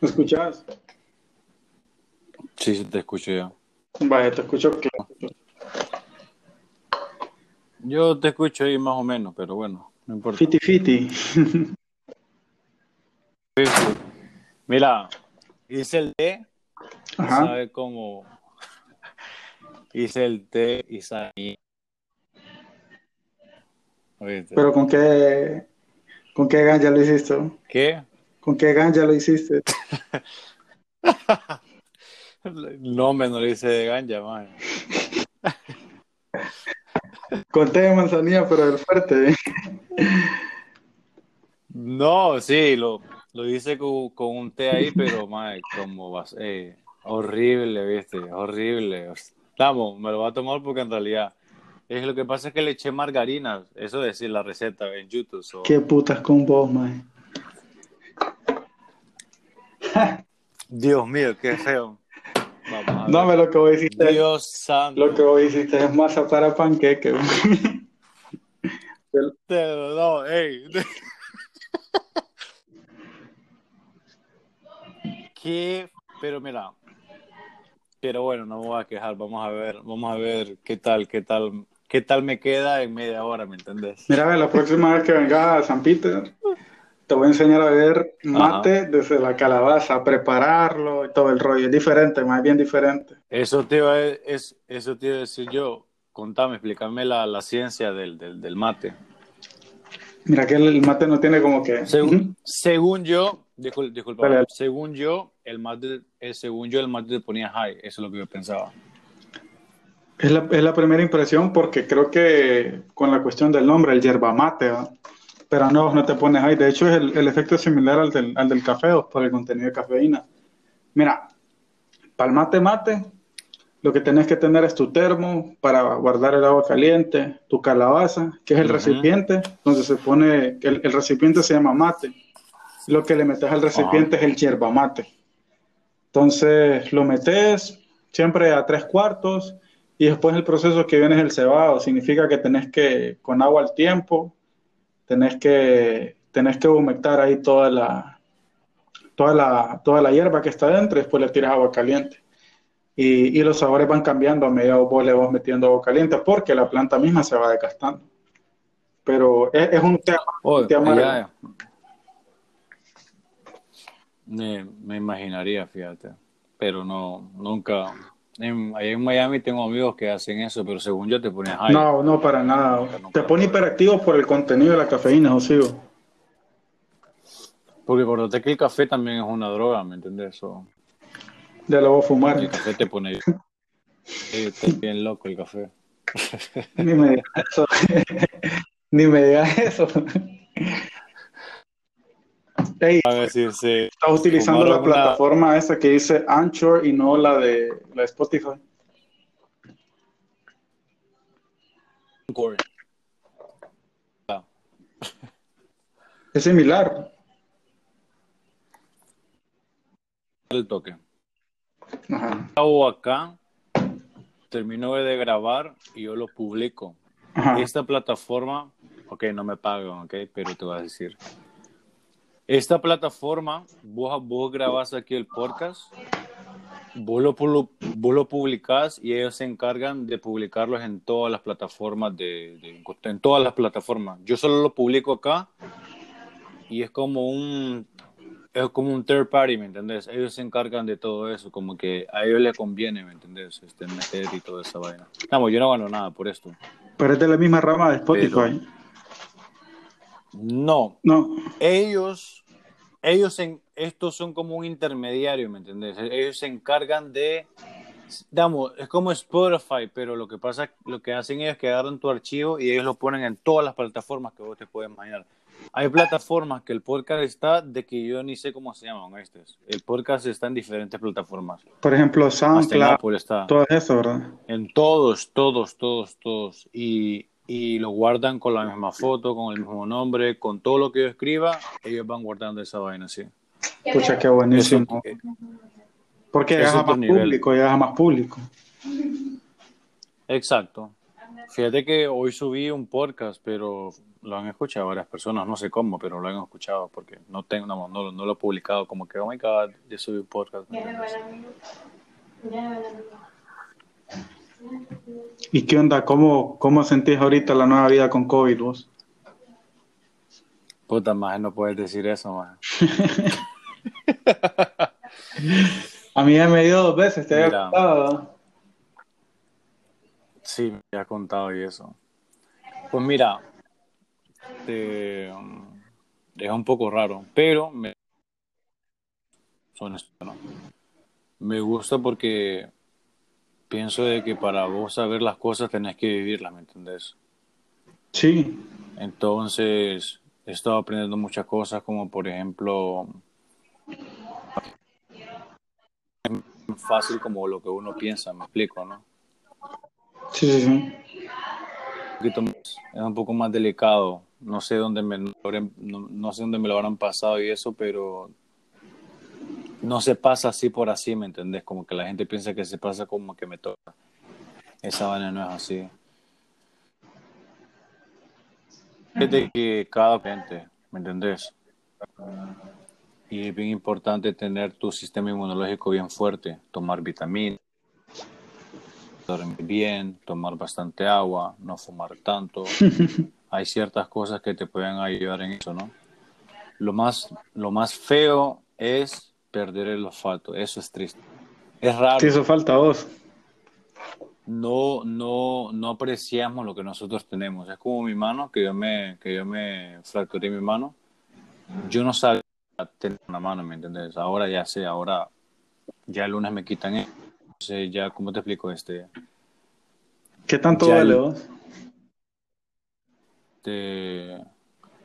¿Me escuchas? Sí, te escucho yo. Vaya, te escucho claro. Yo te escucho ahí más o menos, pero bueno, no importa. Fiti fiti. Mira, hice el té, Ajá. sabe cómo. Hice el té y. ¿Oíste? Pero con qué, con qué ganja lo hiciste? ¿Qué? ¿Con qué ganja lo hiciste? No, me no lo hice de ganja, man. Con té de manzanilla, pero del fuerte. No, sí, lo, lo hice con, con un té ahí, pero, man, como vas, eh, horrible, viste, horrible. Vamos, me lo voy a tomar porque en realidad es lo que pasa es que le eché margarina, eso es decir la receta en YouTube. so- Qué putas con vos, man. Dios mío, qué feo. Vamos No, me lo que vos hiciste, Dios santo. lo que vos hiciste es masa para panqueque. No, ey. ¿Qué? Pero mira, pero bueno, no me voy a quejar. Vamos a ver, vamos a ver qué tal, qué tal, qué tal me queda en media hora, ¿me entendés? Mira, la próxima vez que vengas a San Peter, te voy a enseñar a ver mate desde la calabaza, a prepararlo y todo el rollo. Es diferente, más bien diferente. Eso te iba a, es, eso te iba a decir yo. Contame, explícame la, la ciencia del, del, del mate. Mira que el, mate no tiene como que... Según, según yo, discul- disculpa, según yo, el mate, eh, según yo, el mate te ponía high, eso es lo que yo pensaba. Es la, es la primera impresión porque creo que con la cuestión del nombre, el yerba mate, ¿va? Pero no, no te pones ahí. De hecho, es el, el efecto es similar al del, al del café ¿va? por el contenido de cafeína. Mira, para el mate mate, lo que tenés que tener es tu termo para guardar el agua caliente, tu calabaza, que es el recipiente, donde se pone, el, el recipiente se llama mate. Lo que le metes al recipiente es el yerba mate. Entonces lo metes siempre a tres cuartos y después el proceso que viene es el cebado. Significa que tenés que, con agua al tiempo, tenés que, tenés que humectar ahí toda la, toda la, toda la hierba que está dentro y después le tiras agua caliente. Y, y los sabores van cambiando a medida que vos le vas metiendo agua caliente porque la planta misma se va desgastando. Pero es, es un tema. Oh, Te amargo. ya, me, me imaginaría, fíjate, pero no, nunca. En, allá en Miami tengo amigos que hacen eso, pero según yo te ponías high. No, no, para nada. Te pone hiperactivo por el contenido de la cafeína, José. Porque acordate que el café también es una droga, ¿me entiendes? O- Ya lo voy a fumar. el café te pone. Está bien loco el café. Ni me digas eso. Ni me digas eso. Ey, A decir, sí. estás utilizando la plataforma esa que dice Anchor y no la de, la de Spotify. Es similar. El toque. Ajá. Acá, termino de grabar y yo lo publico. Ajá. Esta plataforma, ok, no me pagan, ok, pero te voy a decir. Esta plataforma, vos, vos grabás aquí el podcast, vos lo, vos lo publicás y ellos se encargan de publicarlos en todas las plataformas de, de- en todas las plataformas. Yo solo lo publico acá y es como un es como un third party, ¿me entendés? Ellos se encargan de todo eso, como que a ellos les conviene, ¿me entendés? Este, meter y toda esa vaina. Vamos, yo no gano nada por esto. Pero es de la misma rama de Spotify. Pero- No, No. ellos, ellos en, estos son como un intermediario, ¿me entendés? Ellos se encargan de, digamos, es como Spotify, pero lo que pasa, lo que hacen ellos es que agarran tu archivo y ellos lo ponen en todas las plataformas que vos te puedes imaginar. Hay plataformas que el podcast está de que yo ni sé cómo se llaman estos. El podcast está en diferentes plataformas. Por ejemplo, SoundCloud, Apple está. todo eso, ¿verdad? En todos, todos, todos, todos. Y, y lo guardan con la misma foto, con el mismo nombre, con todo lo que yo escriba, ellos van guardando esa vaina así. Pucha, qué Eso, buenísimo. eh, Porque es llegas a más nivel. público, llegas a más público. exacto. Fíjate que hoy subí un podcast, pero lo han escuchado varias personas, no sé cómo, pero lo han escuchado porque no tengo, no, no, no lo he publicado, como que, oh my god, yo subí un podcast. ¿Y qué onda? ¿Cómo, ¿Cómo sentís ahorita la nueva vida con COVID vos? Puta, más no puedes decir eso, más. A mí ya me dio dos veces, te había contado. Sí, me ha contado y eso. Pues mira, te, um, es un poco raro, pero me, me gusta porque pienso de que para vos saber las cosas tenés que vivirlas, ¿me entendés? Sí. Entonces, he estado aprendiendo muchas cosas, como por ejemplo, es fácil como lo que uno piensa, me explico, ¿no? Sí, sí, sí. es un poco más delicado. No sé dónde me no, no sé dónde me lo habrán pasado y eso, pero no se pasa así por así, ¿me entendés? Como que la gente piensa que se pasa como que me toca. Esa vaina no es así. Es de que cada gente, ¿me entendés? Y es bien importante tener tu sistema inmunológico bien fuerte, tomar vitaminas, dormir bien, tomar bastante agua, no fumar tanto. Hay ciertas cosas que te pueden ayudar en eso, ¿no? Lo más, lo más feo es perder el olfato, eso es triste. Es raro. Sí, eso falta a vos. No, no, no apreciamos lo que nosotros tenemos. Es como mi mano, que yo me, que yo me fracturé mi mano. Yo no sabía tener una mano, ¿me entiendes? Ahora ya sé, ahora ya el lunes me quitan Entonces ya, ¿cómo te explico? Este, ¿Qué tanto duele vos?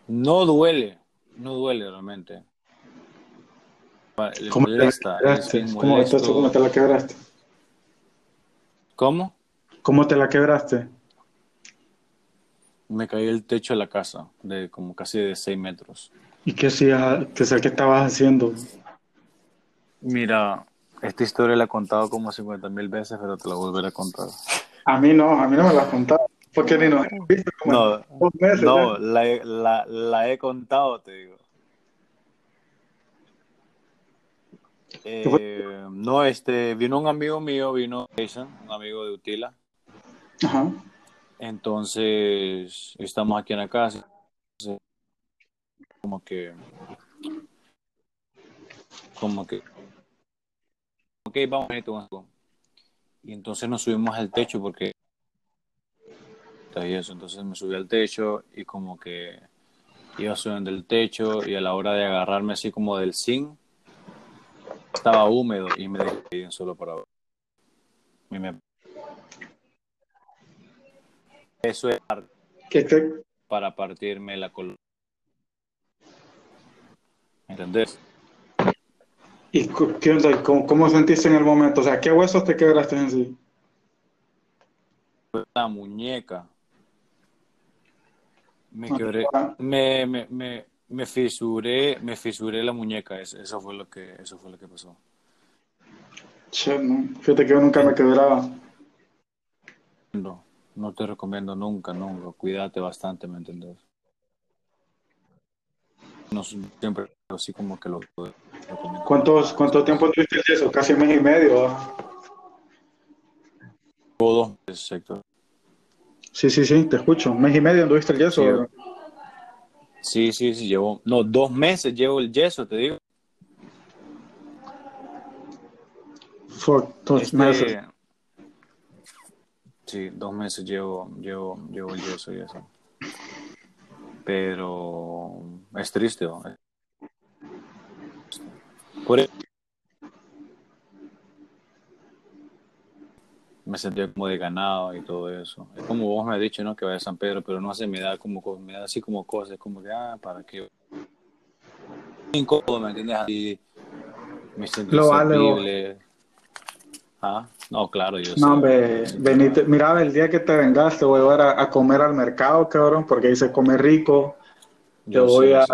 No duele, no duele realmente. ¿Cómo, te ¿Cómo, te la quebraste? ¿Cómo? ¿Cómo te la quebraste? Me caí el techo de la casa, de como casi de 6 metros. ¿Y qué hacías? ¿Qué, qué estabas haciendo? Mira, esta historia la he contado como 50 mil veces, pero te la volveré a contar. A mí no, a mí no me la has contado. Porque ni nos visto como no, dos meses. No, la, la, la, he contado, te digo. Eh, no, este, vino un amigo mío, vino Jason, un amigo de Utila. Ajá. Entonces, estamos aquí en la casa. Como que. Como que. Ok, vamos a ir Y entonces nos subimos al techo porque. Y eso, entonces me subí al techo y como que iba subiendo el techo y a la hora de agarrarme así como del zinc estaba húmedo y me dejé solo para Eso es para partirme la columna. ¿Entendés? ¿Y qué onda? ¿Cómo, ¿Cómo, sentiste en el momento? O sea, ¿qué huesos te quebraste en sí? La muñeca. Me ah, quebré. Me, me, me, me fisuré, me fisuré la muñeca, eso, fue lo que, eso fue lo que pasó. Che, no. Fíjate que yo nunca me quebraba. No, no te recomiendo nunca, nunca. Cuídate bastante, ¿me entiendes? No siempre así como que lo ¿Cuántos, ¿Cuánto tiempo tuviste eso? Casi un mes y medio. ¿ah? Meses, Héctor. Sí, sí, sí, te escucho. Un mes y medio anduviste el yeso. Sí, sí, sí, llevo, no, dos meses llevo el yeso, te digo. Por dos este, meses. Sí, dos meses llevo, llevo, llevo el yeso y eso. Pero es triste. ¿no? Por eso me sentía como de ganado y todo eso. Es como vos me has dicho, ¿no? Que vaya a San Pedro, pero no sé, me da como, me da así como cosas, como que, ah, ¿para qué? Incómodo, ¿me entiendes? Así me siento horrible. Ah, no, claro, yo No, hombre, venite, mira, el día que te vengaste voy a ir a, comer al mercado, cabrón, porque ahí se come rico. Te voy a...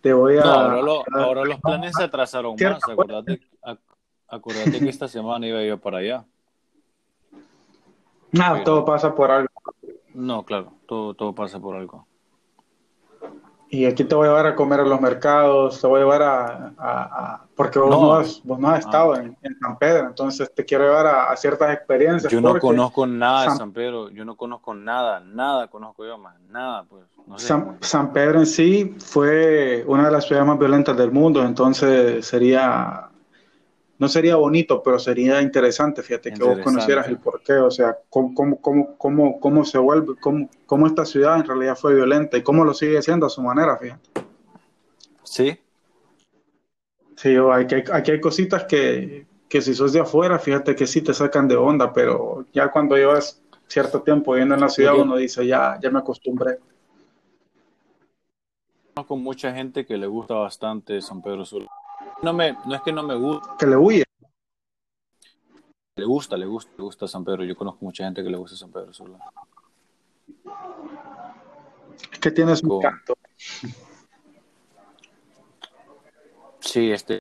Te voy a... No, ahora, ahora los planes se atrasaron más, acordate, Acuérdate que esta semana iba yo para allá. No, todo pasa por algo. No, claro, todo, todo pasa por algo. Y aquí te voy a llevar a comer a los mercados, te voy a llevar a... porque vos no, has, vos no has estado en, San Pedro, entonces te quiero llevar a, ciertas experiencias. Yo no conozco nada de San Pedro, yo no conozco nada, nada conozco yo más, nada, pues. San, San, Pedro en sí fue una de las ciudades más violentas del mundo, entonces sería no sería bonito, pero sería interesante, fíjate, que vos conocieras el porqué, o sea, cómo, cómo, cómo, cómo, se vuelve, cómo, cómo esta ciudad en realidad fue violenta y cómo lo sigue siendo a su manera, fíjate. Sí. Sí, aquí hay, aquí hay cositas que, que si sos de afuera, fíjate que sí te sacan de onda, pero ya cuando llevas cierto tiempo viviendo en la ciudad, uno dice, ya, ya me acostumbré. Conozco mucha gente que le gusta bastante San Pedro Sula no me, no es que no me gusta. Que le huye. Le gusta, le gusta, le gusta San Pedro. Yo conozco mucha gente que le gusta San Pedro Sula. Es que tienes un canto. Sí, este.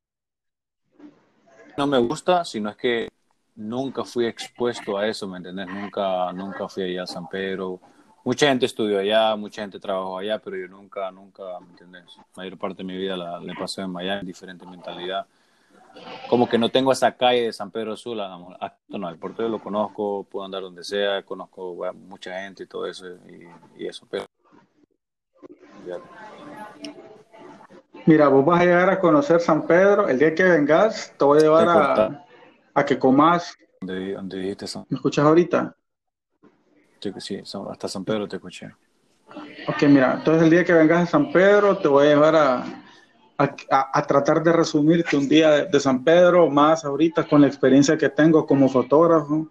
No me gusta, sino es que nunca fui expuesto a eso, ¿me entiendes? Nunca, nunca fui allá a San Pedro mucha gente estudió allá, mucha gente trabajó allá, pero yo nunca, nunca, ¿me entiendes? La mayor parte de mi vida la, le pasé en Miami, diferente mentalidad. Como que no tengo esa calle de San Pedro Sula, no, el portero lo conozco, puedo andar donde sea, conozco mucha gente y todo eso, y, eso, pero... Mira, vos vas a llegar a conocer San Pedro, el día que vengas te voy a llevar a, a, que comas. ¿Dónde, dónde dijiste eso? ¿Me escuchas ahorita? Sí, hasta San Pedro te escuché. Ok, mira, entonces el día que vengas a San Pedro te voy a llevar a, a, tratar de resumirte un día de, San Pedro, más ahorita con la experiencia que tengo como fotógrafo,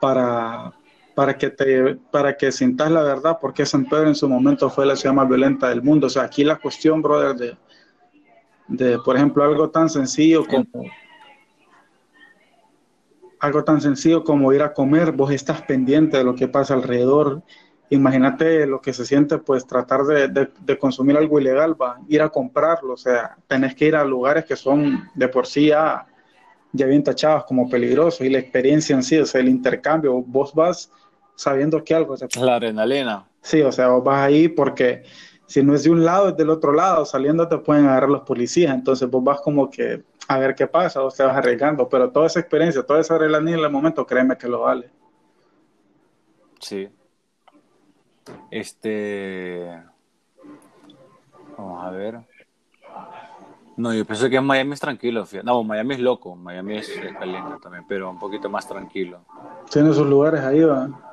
para, para, que, te, para que sintas la verdad, porque San Pedro en su momento fue la ciudad más violenta del mundo. O sea, aquí la cuestión, brother, de, de por ejemplo, algo tan sencillo como algo tan sencillo como ir a comer, vos estás pendiente de lo que pasa alrededor. Imagínate lo que se siente, pues tratar de, consumir algo ilegal, va, ir a comprarlo, o sea, tenés que ir a lugares que son de por sí ya, ya bien tachados como peligrosos y la experiencia en sí, o sea, el intercambio, vos vas sabiendo que algo... la adrenalina. Sí, o sea, vos vas ahí porque si no es de un lado, es del otro lado, saliendo te pueden agarrar los policías, entonces vos vas como que a ver qué pasa, o te vas arriesgando, pero toda esa experiencia, toda esa adrenalina en el momento, créeme que lo vale. Sí. Este. Vamos a ver. No, yo pienso que Miami es tranquilo. No, Miami es loco. Miami es caliente también, pero un poquito más tranquilo. Tiene sus lugares ahí, ¿va?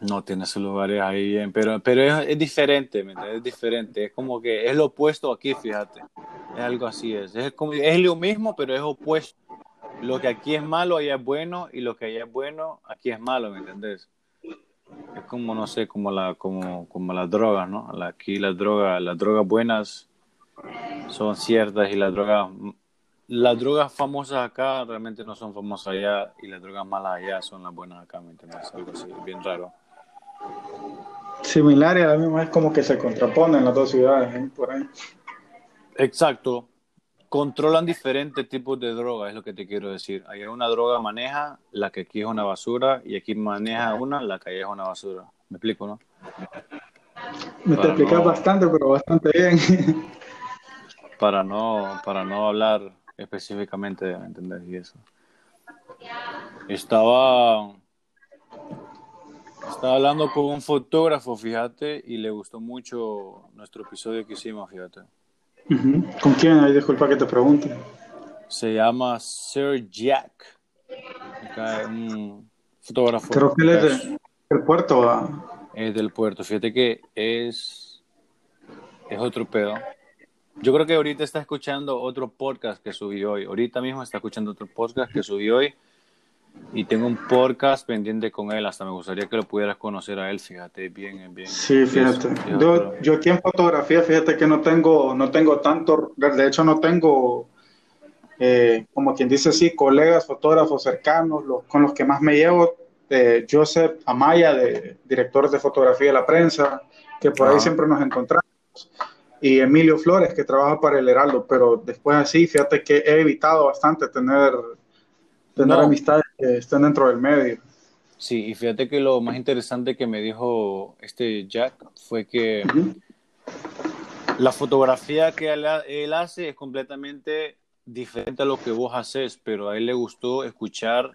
No, tiene sus lugares ahí pero, pero es, diferente, ¿me Es diferente. Es como que es lo opuesto aquí, fíjate. Es algo así, es. Es, como, es lo mismo, pero es opuesto. Lo que aquí es malo, allá es bueno, y lo que allá es bueno, aquí es malo, ¿me entendés? Es como, no sé, como, la, como, como las drogas, ¿no? Aquí las drogas, las drogas buenas son ciertas y las drogas, las drogas famosas acá realmente no son famosas allá y las drogas malas allá son las buenas acá, ¿me entiendes? Algo así, bien raro. Similar y a la misma es como que se contraponen las dos ciudades, ¿eh? por ahí. Exacto. Controlan diferentes tipos de drogas, es lo que te quiero decir. Hay una droga maneja la que aquí es una basura y aquí maneja una la que allá es una basura. ¿Me explico, no? Me te explicas bastante, pero bastante bien. para no, para no hablar específicamente, ¿me entendés? Y eso. Estaba, estaba hablando con un fotógrafo, fíjate, y le gustó mucho nuestro episodio que hicimos, fíjate. ¿Con quién? Ahí disculpa que te pregunte. Se llama Sir Jack. un fotógrafo. Creo que él es del puerto. Es del puerto. Fíjate que es, es otro pedo. Yo creo que ahorita está escuchando otro podcast que subí hoy. Ahorita mismo está escuchando otro podcast que subí hoy y tengo un podcast pendiente con él, hasta me gustaría que lo pudieras conocer a él, fíjate, bien, bien. Sí, fíjate. Yo, yo, aquí en fotografía, fíjate que no tengo, no tengo tanto, de hecho no tengo, eh, como quien dice así, colegas fotógrafos cercanos, los, con los que más me llevo, eh, Joseph Amaya, de, director de fotografía de la prensa, que por ahí siempre nos encontramos, y Emilio Flores, que trabaja para el Heraldo, pero después así, fíjate que he evitado bastante tener tener amistades que estén dentro del medio. Sí, y fíjate que lo más interesante que me dijo este Jack fue que la fotografía que él, hace es completamente diferente a lo que vos haces, pero a él le gustó escuchar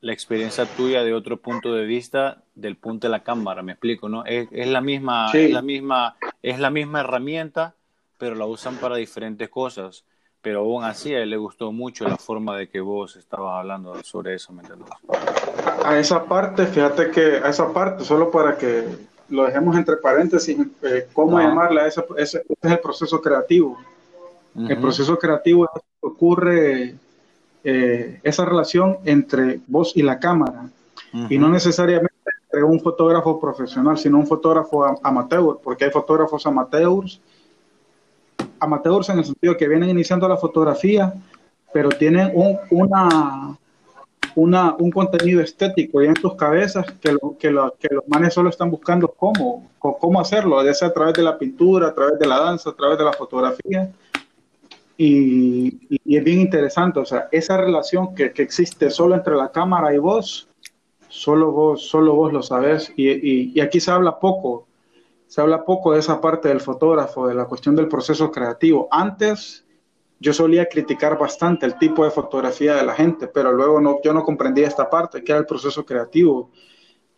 la experiencia tuya de otro punto de vista del punto de la cámara, me explico, ¿no? Es, la misma, es la misma, es la misma herramienta, pero la usan para diferentes cosas. Pero aún así a él le gustó mucho la forma de que vos estabas hablando sobre eso, ¿me entiendes? A esa parte, fíjate que a esa parte, solo para que lo dejemos entre paréntesis, eh, ¿cómo llamarla? Ese, ese, es el proceso creativo. El proceso creativo ocurre eh, esa relación entre vos y la cámara, y no necesariamente entre un fotógrafo profesional, sino un fotógrafo amateur, porque hay fotógrafos amateurs, amateurs en el sentido que vienen iniciando la fotografía, pero tienen un, una, una, un contenido estético en sus cabezas que, que, que, los manes solo están buscando cómo, cómo hacerlo, ya sea a través de la pintura, a través de la danza, a través de la fotografía. Y, y es bien interesante, o sea, esa relación que, que, existe solo entre la cámara y vos, solo vos, solo vos lo sabes. Y, y, y aquí se habla poco, se habla poco de esa parte del fotógrafo, de la cuestión del proceso creativo. Antes yo solía criticar bastante el tipo de fotografía de la gente, pero luego no, yo no comprendía esta parte, que era el proceso creativo.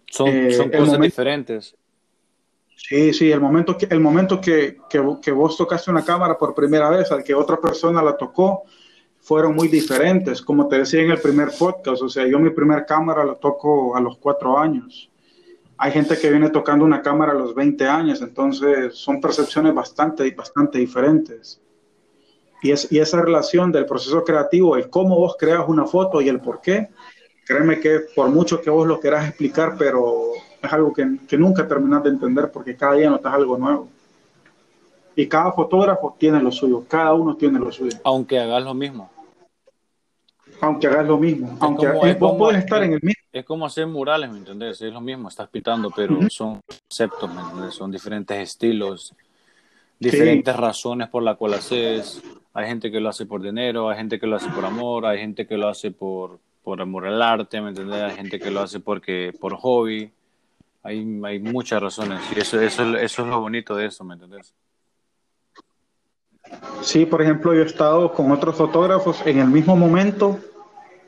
Son, eh, son cosas diferentes. Sí, sí, el momento, que, el momento que, que, que, vos tocaste una cámara por primera vez, al que otra persona la tocó, fueron muy diferentes. Como te decía en el primer podcast, o sea, yo mi primer cámara la toco a los cuatro años. Hay gente que viene tocando una cámara a los 20 años, entonces son percepciones bastante, bastante diferentes. Y, es, y esa relación del proceso creativo, el cómo vos creas una foto y el por qué, créeme que por mucho que vos lo quieras explicar, pero es algo que, que nunca terminas de entender porque cada día notas algo nuevo. Y cada fotógrafo tiene lo suyo, cada uno tiene lo suyo. Aunque hagas lo mismo. Aunque hagas lo mismo. aunque vos puedes estar en el mismo. Es como hacer murales, ¿me entendés? Es lo mismo, estás pintando, pero son conceptos, ¿me entendés? Son diferentes estilos, diferentes razones por las cuales haces. Hay gente que lo hace por dinero, hay gente que lo hace por amor, hay gente que lo hace por, por amor al arte, ¿me entendés? Hay gente que lo hace porque por hobby. Hay, hay muchas razones y eso, eso, eso es lo bonito de eso, ¿me entendés? Sí, por ejemplo, yo he estado con otros fotógrafos en el mismo momento,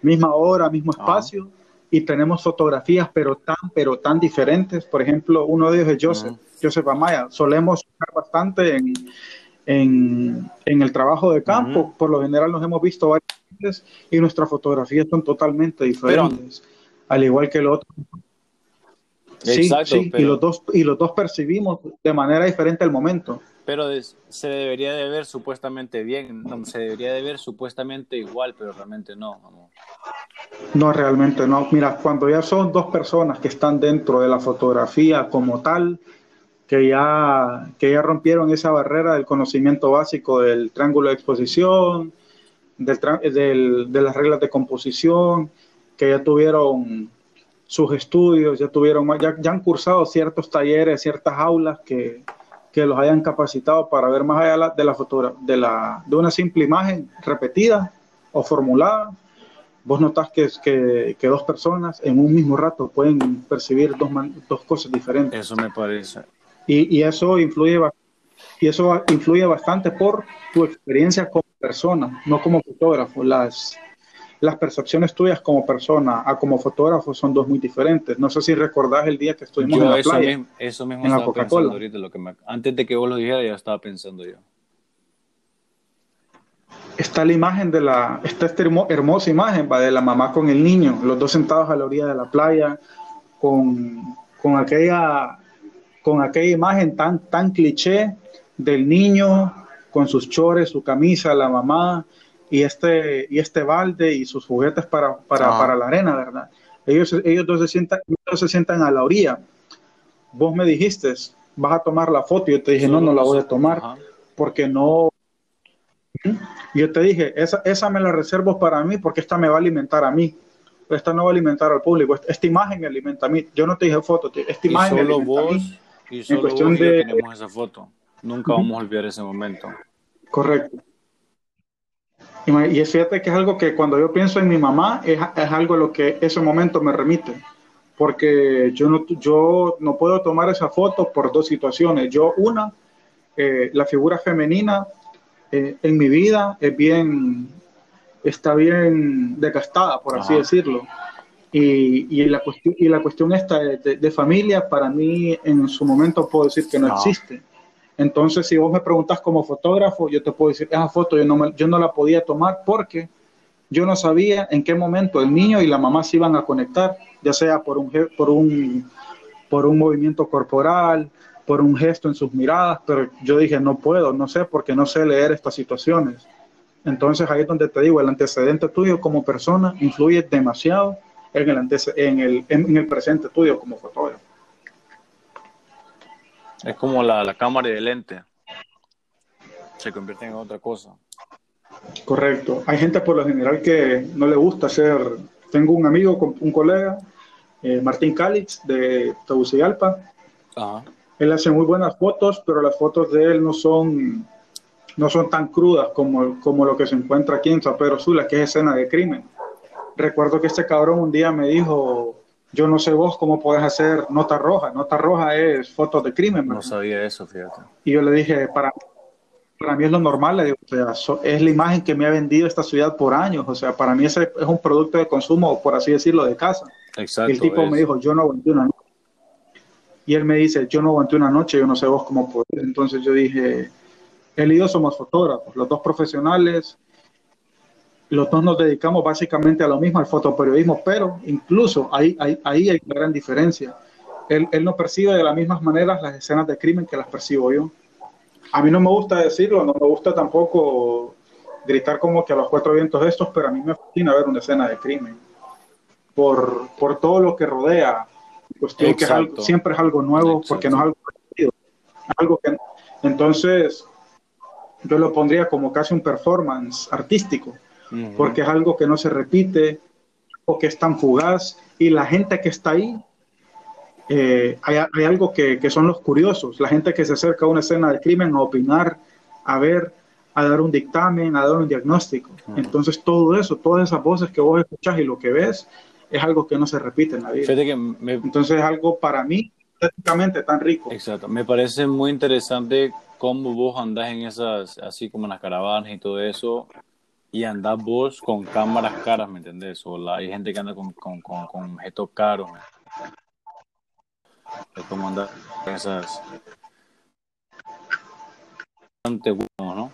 misma hora, mismo espacio, y tenemos fotografías, pero tan, pero tan diferentes. Por ejemplo, uno de ellos es Joseph, Joseph Amaya. Solemos usar bastante en, en, en, el trabajo de campo. Por lo general nos hemos visto varias veces y nuestras fotografías son totalmente diferentes, al igual que el otro. Sí, sí, y, los dos, y los dos percibimos de manera diferente el momento. Pero se debería de ver supuestamente bien, no, se debería de ver supuestamente igual, pero realmente no. No, realmente no. Mira, cuando ya son dos personas que están dentro de la fotografía como tal, que ya, que ya rompieron esa barrera del conocimiento básico del triángulo de exposición, del, del, de las reglas de composición, que ya tuvieron sus estudios, ya tuvieron, ya, ya han cursado ciertos talleres, ciertas aulas que, que los hayan capacitado para ver más allá de la foto, de, la, de una simple imagen repetida o formulada. Vos notás que, que, que dos personas en un mismo rato pueden percibir dos, dos cosas diferentes. Eso me parece. Y, y, eso influye y eso influye bastante por tu experiencia como persona, no como fotógrafo. Las, las percepciones tuyas como persona a como fotógrafo son dos muy diferentes. No sé si recordás el día que estuvimos yo en la eso playa. Mismo, eso mismo en la. Lo que me, antes de que vos lo dijeras, ya estaba pensando yo. Está la imagen de la, está esta hermosa imagen va, de la mamá con el niño, los dos sentados a la orilla de la playa, con, con aquella, con aquella imagen tan, tan cliché del niño con sus chores, su camisa, la mamá, y este, y este balde y sus juguetes para, para, ah. para la arena, ¿verdad? Ellos, ellos dos se, sientan, ellos se sientan a la orilla. Vos me dijiste, vas a tomar la foto. Yo te dije, no, no la voy a tomar Ajá. porque no. Yo te dije, esa, esa me la reservo para mí porque esta me va a alimentar a mí. Esta no va a alimentar al público. Esta imagen me alimenta a mí. Yo no te dije foto, esta imagen y solo me vos, a mí. Y solo vos y de... tenemos esa foto. Nunca vamos a olvidar ese momento. Correcto. Y, fíjate que es algo que cuando yo pienso en mi mamá, es, es algo a lo que ese momento me remite. porque yo no, yo no puedo tomar esa foto por dos situaciones. Yo, una, eh, la figura femenina eh, en mi vida es bien, está bien desgastada, por así decirlo. Y, y, la cuestión, y la cuestión esta de, familia, para mí en su momento puedo decir que no, existe. Entonces, si vos me preguntas como fotógrafo, yo te puedo decir, esa foto yo no, yo no la podía tomar porque yo no sabía en qué momento el niño y la mamá se iban a conectar, ya sea por un, por un, por un movimiento corporal, por un gesto en sus miradas, pero yo dije, no puedo, no sé, porque no sé leer estas situaciones. Entonces ahí es donde te digo, el antecedente tuyo como persona influye demasiado en el, en el, en el presente tuyo como fotógrafo. Es como la, la cámara y el lente. Se convierten en otra cosa. Correcto. Hay gente por lo general que no le gusta hacer. Tengo un amigo, un colega, eh, Martín Calix, de Tegucigalpa. Él hace muy buenas fotos, pero las fotos de él no son, no son tan crudas como, como lo que se encuentra aquí en San Pedro Sula, que es escena de crimen. Recuerdo que este cabrón un día me dijo, yo no sé vos cómo podés hacer nota roja. Nota roja es fotos de crimen. No sabía eso, fíjate. Y yo le dije, para para mí es lo normal, le digo, o sea, es la imagen que me ha vendido esta ciudad por años, o sea, para mí ese es un producto de consumo, por así decirlo, de casa. Exacto. Y el tipo me dijo, yo no aguanté una noche. Y él me dice, yo no aguanté una noche, yo no sé vos cómo podés. Entonces yo dije, él y yo somos fotógrafos, los dos profesionales, los dos nos dedicamos básicamente a lo mismo, al fotoperiodismo, pero incluso ahí, ahí, ahí hay una gran diferencia. Él, él no percibe de las mismas maneras las escenas de crimen que las percibo yo a mí no me gusta decirlo, no me gusta tampoco gritar como que a los cuatro vientos estos, pero a mí me fascina ver una escena de crimen por, por todo lo que rodea. Cuestión que siempre es algo nuevo porque no es algo. Algo que, entonces, yo lo pondría como casi un performance artístico, porque es algo que no se repite, o que es tan fugaz, y la gente que está ahí eh, hay, algo que, son los curiosos, la gente que se acerca a una escena de crimen a opinar, a ver, a dar un dictamen, a dar un diagnóstico. Entonces todo eso, todas esas voces que vos escuchás y lo que ves, es algo que no se repite en la vida. Entonces es algo para mí estéticamente tan rico. Exacto, me parece muy interesante cómo vos andás en esas, así como en las caravanas y todo eso, y andás vos con cámaras caras, ¿me entendés? O la, hay gente que anda con, con, con, con objetos caros de cómo andar esas ¿no?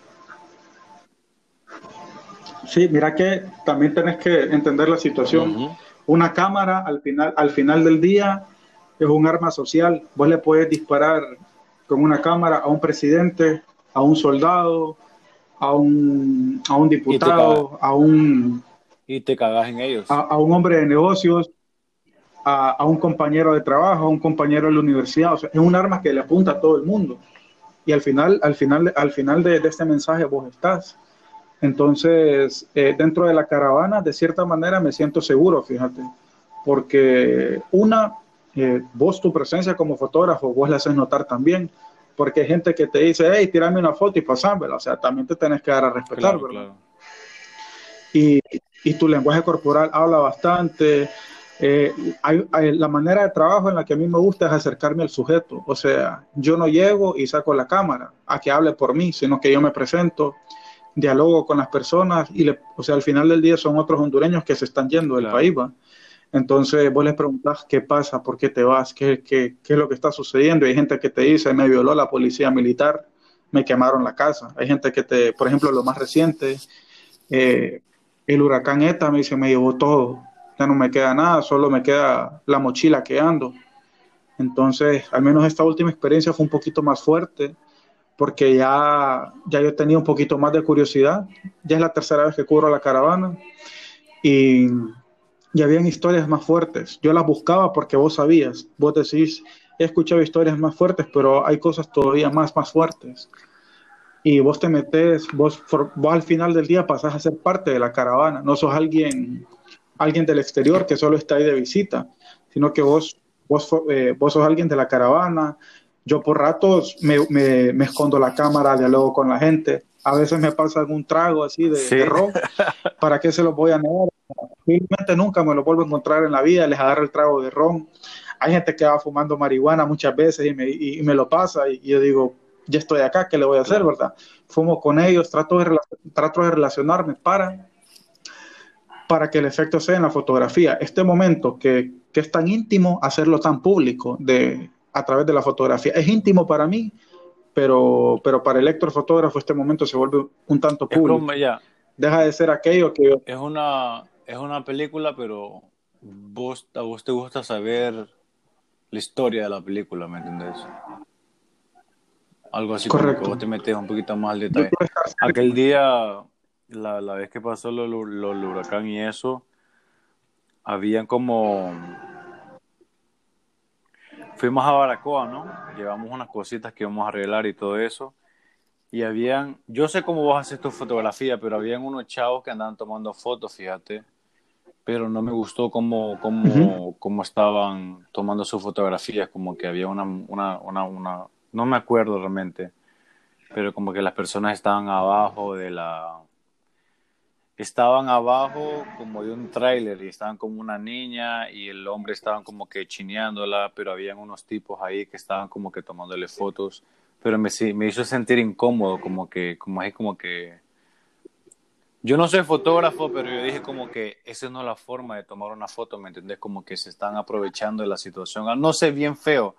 Sí, mira que también tenés que entender la situación. Una cámara al final, al final del día es un arma social. Vos le puedes disparar con una cámara a un presidente, a un soldado, a un, a un diputado, a un... Y te cagas en ellos. a un hombre de negocios a, un compañero de trabajo, a un compañero de la universidad. O sea, es un arma que le apunta a todo el mundo. Y al final, al final, al final de, este mensaje vos estás. Entonces, eh, dentro de la caravana, de cierta manera, me siento seguro, fíjate, porque una, eh, vos tu presencia como fotógrafo, vos la haces notar también, porque hay gente que te dice, hey, tirame una foto y pasámela, o sea, también te tenés que dar a respetar, ¿verdad? Y, y, tu lenguaje corporal habla bastante, eh, hay, la manera de trabajo en la que a mí me gusta es acercarme al sujeto. O sea, yo no llego y saco la cámara a que hable por mí, sino que yo me presento, dialogo con las personas y, le, o sea, al final del día son otros hondureños que se están yendo del país. Entonces vos les preguntás qué pasa, por qué te vas, ¿Qué, qué, qué es lo que está sucediendo. hay gente que te dice, me violó la policía militar, me quemaron la casa. Hay gente que te, por ejemplo, lo más reciente, eh, el huracán ETA me dice, me llevó todo ya no me queda nada, solo me queda la mochila que ando. Entonces, al menos esta última experiencia fue un poquito más fuerte, porque ya, ya yo tenía un poquito más de curiosidad. Ya es la tercera vez que cubro la caravana y ya habían historias más fuertes. Yo las buscaba porque vos sabías, vos decís, he escuchado historias más fuertes, pero hay cosas todavía más, más fuertes. Y vos te metes, vos, vos al final del día pasás a ser parte de la caravana, no sos alguien alguien del exterior que solo está ahí de visita, sino que vos, vos, eh, vos sos alguien de la caravana. Yo por ratos me, me, escondo la cámara, dialogo con la gente. A veces me pasa algún trago así de, rock. ¿Para qué se los voy a negar? Posiblemente nunca me lo vuelvo a encontrar en la vida, les agarro el trago de ron. Hay gente que va fumando marihuana muchas veces y me, y, me lo pasa y, yo digo, ya estoy acá, ¿qué le voy a hacer, verdad? Fumo con ellos, trato de, trato de relacionarme para, para que el efecto sea en la fotografía. Este momento que, que es tan íntimo, hacerlo tan público de, a través de la fotografía. Es íntimo para mí, pero, pero para el electrofotógrafo este momento se vuelve un tanto público. Deja de ser aquello que... Es una, es una película, pero vos, a vos te gusta saber la historia de la película, ¿me entendés? Algo así Correcto. como que vos te metes un poquito más al detalle. Aquel día, la, la vez que pasó lo, lo, el huracán y eso, habían como fuimos a Baracoa, ¿no? Llevamos unas cositas que íbamos a arreglar y todo eso. Y habían, yo sé cómo vos haces tu fotografía, pero habían unos chavos que andaban tomando fotos, fíjate. Pero no me gustó cómo, cómo, cómo estaban tomando sus fotografías, como que había una, una, una, una, no me acuerdo realmente, pero como que las personas estaban abajo de la, estaban abajo como de un tráiler y estaban como una niña y el hombre estaban como que chineándola, pero habían unos tipos ahí que estaban como que tomándole fotos, pero me, me hizo sentir incómodo, como que, como ahí como que... Yo no soy fotógrafo, pero yo dije como que esa no es la forma de tomar una foto, ¿me entendés? Como que se están aprovechando de la situación. Ah, no sé, bien feo.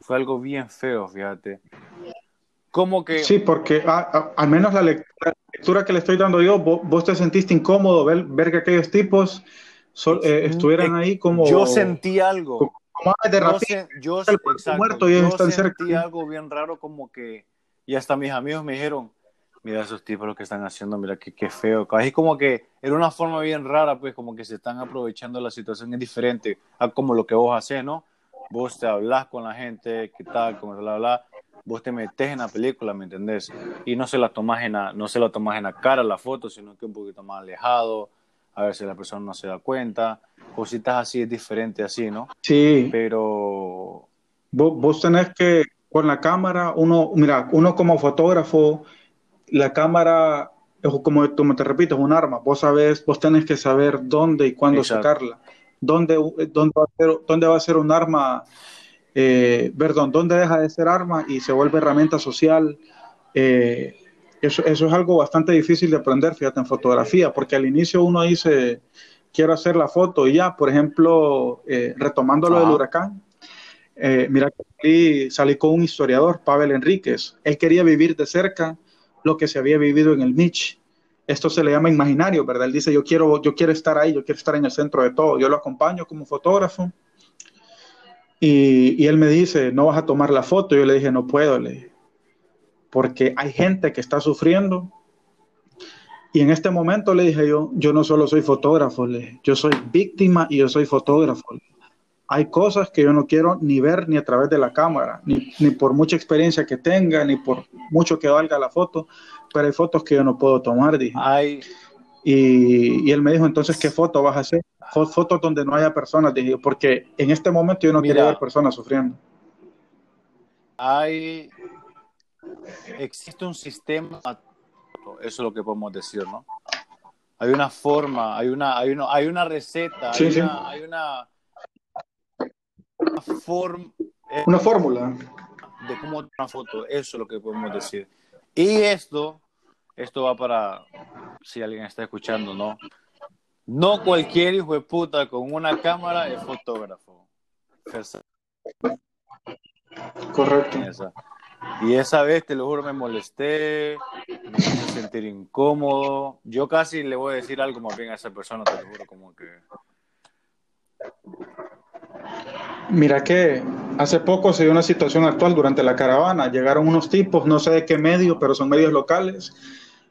Fue algo bien feo, fíjate. Como que... Sí, porque ah, ah, al menos la lectura, que le estoy dando yo, vos, te sentiste incómodo ver, ver que aquellos tipos eh, estuvieran ahí como... Yo sentí algo. Como, de yo, yo, muerto y yo sentí algo bien raro como que... Y hasta mis amigos me dijeron, mira esos tipos lo que están haciendo, mira qué, qué feo. Así como que era una forma bien rara, pues como que se están aprovechando la situación, es diferente a como lo que vos haces, ¿no? Vos te hablas con la gente, qué tal, como bla, bla, vos te metes en la película, ¿me entendés? Y no se la tomas en la, no se la tomas en la cara la foto, sino que un poquito más alejado, a ver si la persona no se da cuenta. Cositas así es diferente así, ¿no? Sí. Pero... Vos, vos tenés que, con la cámara, uno, mira, uno como fotógrafo, la cámara, como, como te repito, es un arma. Vos sabés, vos tenés que saber dónde y cuándo sacarla. Dónde, dónde, va a ser, dónde va a ser un arma eh, perdón, dónde deja de ser arma y se vuelve herramienta social. Eh, eso, es algo bastante difícil de aprender, fíjate, en fotografía, porque al inicio uno dice, quiero hacer la foto y ya, por ejemplo, eh, retomando lo del huracán, mira que salí con un historiador, Pavel Enríquez, él quería vivir de cerca lo que se había vivido en el Mitch. Esto se le llama imaginario, ¿verdad? Él dice, yo quiero, yo quiero estar ahí, yo quiero estar en el centro de todo. Yo lo acompaño como fotógrafo y, él me dice, no vas a tomar la foto. Yo le dije, no puedo, le porque hay gente que está sufriendo. Y en este momento le dije yo, yo no solo soy fotógrafo, le, yo soy víctima y yo soy fotógrafo. Hay cosas que yo no quiero ni ver ni a través de la cámara, ni, ni por mucha experiencia que tenga, ni por mucho que valga la foto, pero hay fotos que yo no puedo tomar, dije. Hay, y, él me dijo, entonces, ¿qué foto vas a hacer? Fotos donde no haya personas, dije, porque en este momento yo no quiero ver personas sufriendo. Hay, existe un sistema, eso es lo que podemos decir, ¿no? Hay una forma, hay una, hay una, hay una receta, hay, Una, hay una, forma. Una fórmula. De cómo una foto, eso es lo que podemos decir. Y esto, esto va para si alguien está escuchando, ¿no? No cualquier hijo de puta con una cámara es fotógrafo. Correcto. Y esa vez, te lo juro, me molesté, me hice sentir incómodo. Yo casi le voy a decir algo más bien a esa persona, te lo juro, como que... Mira que hace poco se dio una situación actual durante la caravana. Llegaron unos tipos, no sé de qué medio, pero son medios locales,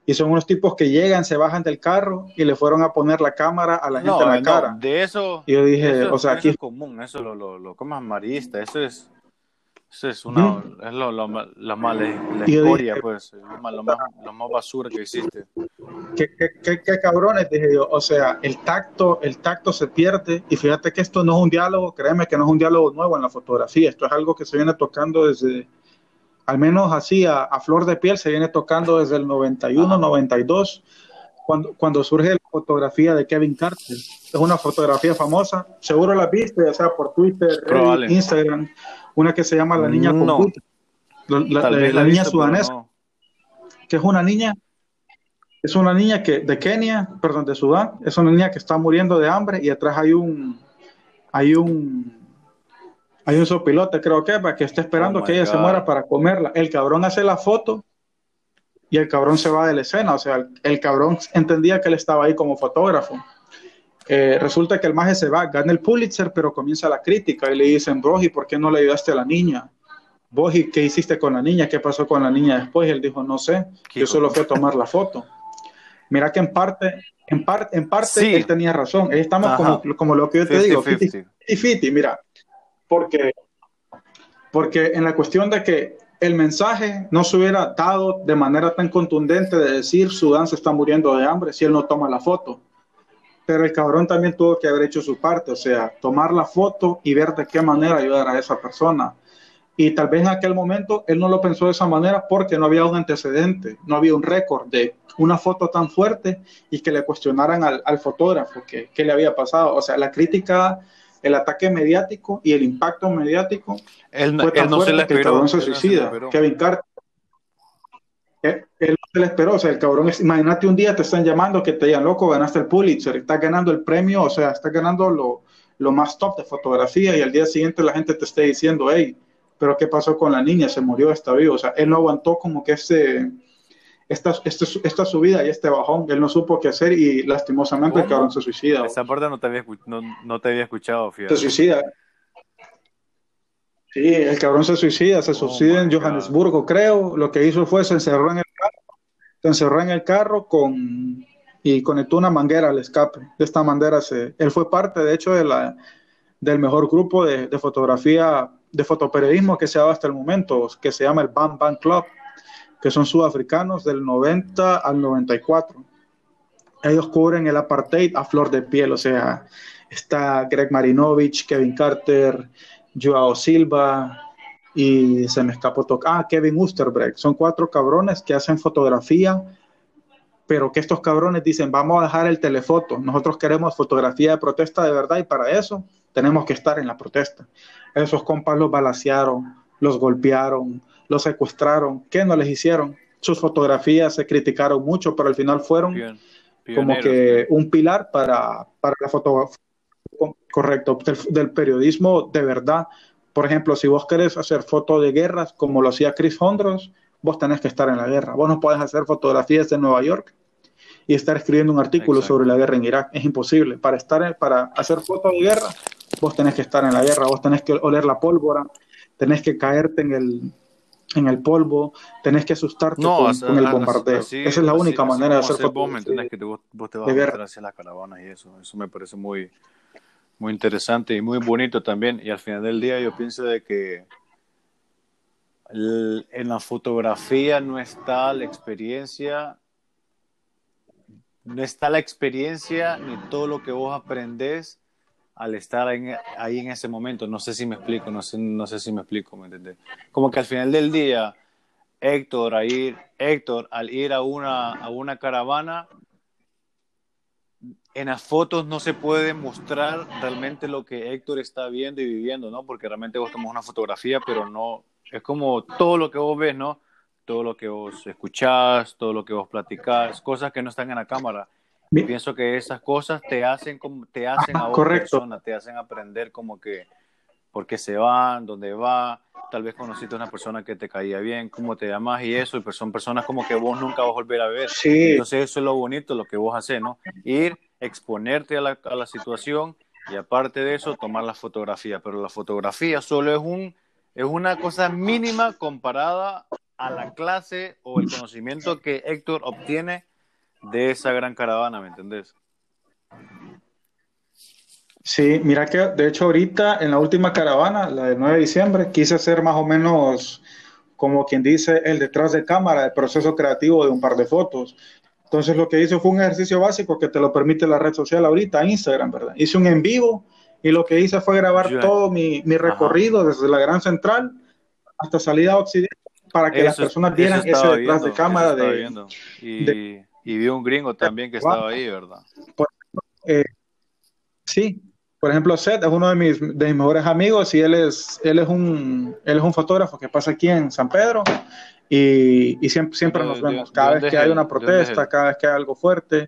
y son unos tipos que llegan, se bajan del carro y le fueron a poner la cámara a la gente en la cara. De eso. Y yo dije, o sea, aquí es común, eso lo, lo, lo eso es. Eso es una, es lo, lo, la mala la historia, pues, lo más, lo, más, basura que existe. ¿Qué, qué, qué, cabrones, dije yo. O sea, el tacto, el tacto se pierde. Y fíjate que esto no es un diálogo, créeme que no es un diálogo nuevo en la fotografía. Esto es algo que se viene tocando desde, al menos así a, flor de piel, se viene tocando desde el 91, 92, cuando, cuando surge la fotografía de Kevin Carter. es una fotografía famosa, seguro la viste, ya sea por Twitter, Instagram, una que se llama La Niña con la, la, niña sudanesa, que es una niña, es una niña que de Kenia, perdón, de Sudán, es una niña que está muriendo de hambre y atrás hay un, hay un, hay un sopilote, creo que, que está esperando oh que ella se muera para comerla. El cabrón hace la foto y el cabrón se va de la escena. O sea, el, cabrón entendía que él estaba ahí como fotógrafo. Eh, resulta que el maje se va, gana el Pulitzer, pero comienza la crítica y le dicen, Broji, ¿por qué no le ayudaste a la niña? Broji, ¿qué hiciste con la niña? ¿Qué pasó con la niña después? Y él dijo, no sé, yo solo fui a tomar la foto. Mira que en parte, en, parte en parte él tenía razón. estamos como, como, lo que yo te digo, 50-50, mira, porque, porque en la cuestión de que el mensaje no se hubiera dado de manera tan contundente de decir Sudán se está muriendo de hambre si él no toma la foto. Pero el cabrón también tuvo que haber hecho su parte, o sea, tomar la foto y ver de qué manera ayudar a esa persona. Y tal vez en aquel momento él no lo pensó de esa manera porque no había un antecedente, no había un récord de una foto tan fuerte y que le cuestionaran al, fotógrafo qué le había pasado. O sea, la crítica el ataque mediático y el impacto mediático él, fue tan no fuerte se que el cabrón se suicida. Kevin Carter. Él, no se le esperó, o sea, el cabrón, imagínate un día te están llamando que te digan, loco, ganaste el Pulitzer, estás ganando el premio, o sea, estás ganando lo, lo más top de fotografía y al día siguiente la gente te esté diciendo, hey, pero ¿qué pasó con la niña? Se murió, está vivo. O sea, él no aguantó como que ese, esta, esta, esta, subida y este bajón, él no supo qué hacer y lastimosamente el cabrón se suicida. Esa parte no te había, no, no te había escuchado, fíjate. Se suicida. Sí, el cabrón se suicida, se oh suicida en Johannesburgo, creo. Lo que hizo fue se encerró en el carro, se encerró en el carro con y conectó una manguera al escape. De esta manera se, él fue parte, de hecho, de la, del mejor grupo de, de fotografía, de fotoperiodismo que se ha dado hasta el momento, que se llama el Bam Bam Club que son sudafricanos del 90 al 94. Ellos cubren el apartheid a flor de piel, o sea, está Greg Marinovich, Kevin Carter, Joao Silva y se me escapó tocar, ah, Kevin Usterbrecht. Son cuatro cabrones que hacen fotografía, pero que estos cabrones dicen, vamos a dejar el telefoto, nosotros queremos fotografía de protesta de verdad y para eso tenemos que estar en la protesta. Esos compas los balacearon, los golpearon, los secuestraron, ¿qué no les hicieron? Sus fotografías se criticaron mucho, pero al final fueron como que un pilar para, para la fotografía correcto, del, periodismo de verdad. Por ejemplo, si vos querés hacer fotos de guerras, como lo hacía Chris Hondros, vos tenés que estar en la guerra. Vos no podés hacer fotografías de Nueva York y estar escribiendo un artículo sobre la guerra en Irak. Es imposible. Para, estar, para hacer fotos de guerra, vos tenés que estar en la guerra, vos tenés que oler la pólvora, tenés que caerte en el, en el polvo, tenés que asustarte con, el bombardeo. Esa es la única manera de hacer vos, me entendés que vos, te vas a meter hacia las caravanas y eso. Eso me parece muy, muy interesante y muy bonito también. Y al final del día yo pienso de que en la fotografía no está la experiencia, no está la experiencia ni todo lo que vos aprendés al estar ahí en ese momento. No sé si me explico, no sé, no sé si me explico, ¿me entiendes? Como que al final del día, Héctor, a ir, Héctor, al ir a una, a una caravana, en las fotos no se puede mostrar realmente lo que Héctor está viendo y viviendo, ¿no? Porque realmente vos tomas una fotografía, pero no, es como todo lo que vos ves, ¿no? Todo lo que vos escuchás, todo lo que vos platicás, cosas que no están en la cámara. Pienso que esas cosas te hacen, te hacen a otra persona, te hacen aprender como que por qué se van, dónde va, tal vez conociste a una persona que te caía bien, cómo te llamas y eso, y pues son personas como que vos nunca vas a volver a ver. Entonces eso es lo bonito, lo que vos haces, ¿no? Ir, exponerte a la, a la situación y aparte de eso, tomar la fotografía. Pero la fotografía solo es, un, es una cosa mínima comparada a la clase o el conocimiento que Héctor obtiene de esa gran caravana, ¿me entendés? Sí, mira que de hecho ahorita en la última caravana, la del 9 de diciembre, quise hacer más o menos como quien dice el detrás de cámara, el proceso creativo de un par de fotos. Entonces lo que hice fue un ejercicio básico que te lo permite la red social ahorita, Instagram, ¿verdad? Hice un en vivo y lo que hice fue grabar todo mi, mi recorrido desde la Gran Central hasta salida a Occidente para que las personas vieran ese detrás de cámara de, y vi un gringo también que estaba ahí, ¿verdad? Eh, Sí, por ejemplo, Seth es uno de mis, de mis mejores amigos y él es, él, es un, él es un fotógrafo que pasa aquí en San Pedro y, y siempre, siempre nos vemos. Cada vez que hay una protesta, cada vez que hay algo fuerte.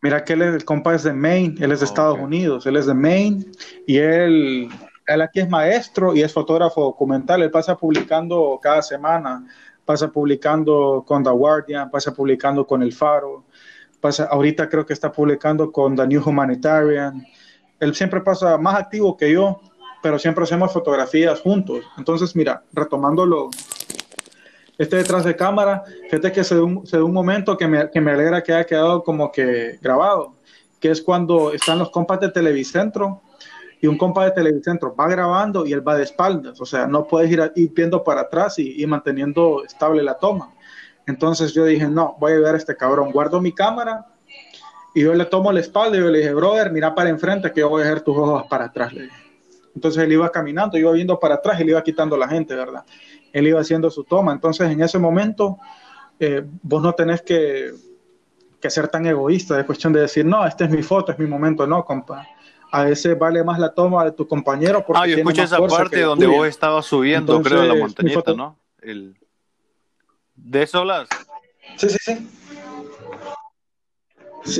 Mira que él es, el compa es de Maine, él es de Estados Unidos, él es de Maine y él, él aquí es maestro y es fotógrafo documental, él pasa publicando cada semana, pasa publicando con The Guardian, pasa publicando con El Faro, pasa, ahorita creo que está publicando con The New Humanitarian, él siempre pasa más activo que yo, pero siempre hacemos fotografías juntos. Entonces, mira, retomándolo, este detrás de cámara, fíjate que se dio un, momento que me, que me, alegra que haya quedado como que grabado, que es cuando están los compas de Televicentro y un compa de Televicentro va grabando y él va de espaldas, o sea, no puedes ir, ir viendo para atrás y, manteniendo estable la toma. Entonces yo dije, no, voy a ver a este cabrón, guardo mi cámara y yo le tomo la espalda y yo le dije, brother, mira para enfrente que yo voy a dejar tus ojos para atrás. Le dije. Entonces él iba caminando, iba viendo para atrás y le iba quitando la gente, ¿verdad? él iba haciendo su toma. Entonces, en ese momento, eh, vos no tenés que, que, ser tan egoísta, de cuestión de decir, no, esta es mi foto, es mi momento, no, compa. A veces vale más la toma de tu compañero. Porque ah, yo escuché esa parte donde vos estabas subiendo, Entonces, creo, la montañita, ¿no? El... ¿De eso hablas? Sí, sí, sí.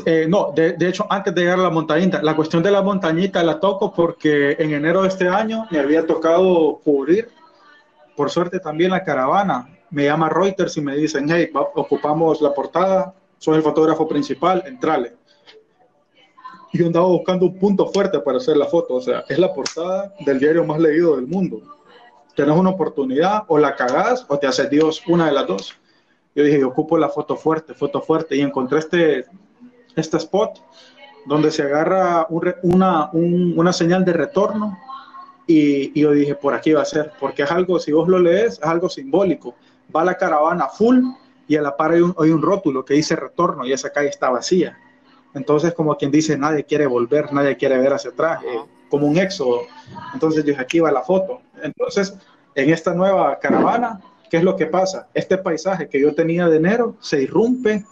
Eh, no, de, hecho, antes de llegar a la montañita, la cuestión de la montañita la toco porque en enero de este año me había tocado cubrir por suerte también la caravana me llama Reuters y me dicen, hey, ocupamos la portada, soy el fotógrafo principal, entrale. Y andaba buscando un punto fuerte para hacer la foto, o sea, es la portada del diario más leído del mundo. Tienes una oportunidad, o la cagás o te hace Dios, una de las dos. Yo dije, yo ocupo la foto fuerte, foto fuerte, y encontré este, este spot donde se agarra un, una, un, una señal de retorno y, y, yo dije, por aquí va a ser, porque es algo, si vos lo lees, es algo simbólico. Va la caravana full y a la par hay un, hay un rótulo que dice retorno y esa calle está vacía. Entonces, como quien dice, nadie quiere volver, nadie quiere ver hacia atrás, eh, como un éxodo. Entonces, yo dije, aquí va la foto. Entonces, en esta nueva caravana, ¿qué es lo que pasa? Este paisaje que yo tenía de enero se irrumpe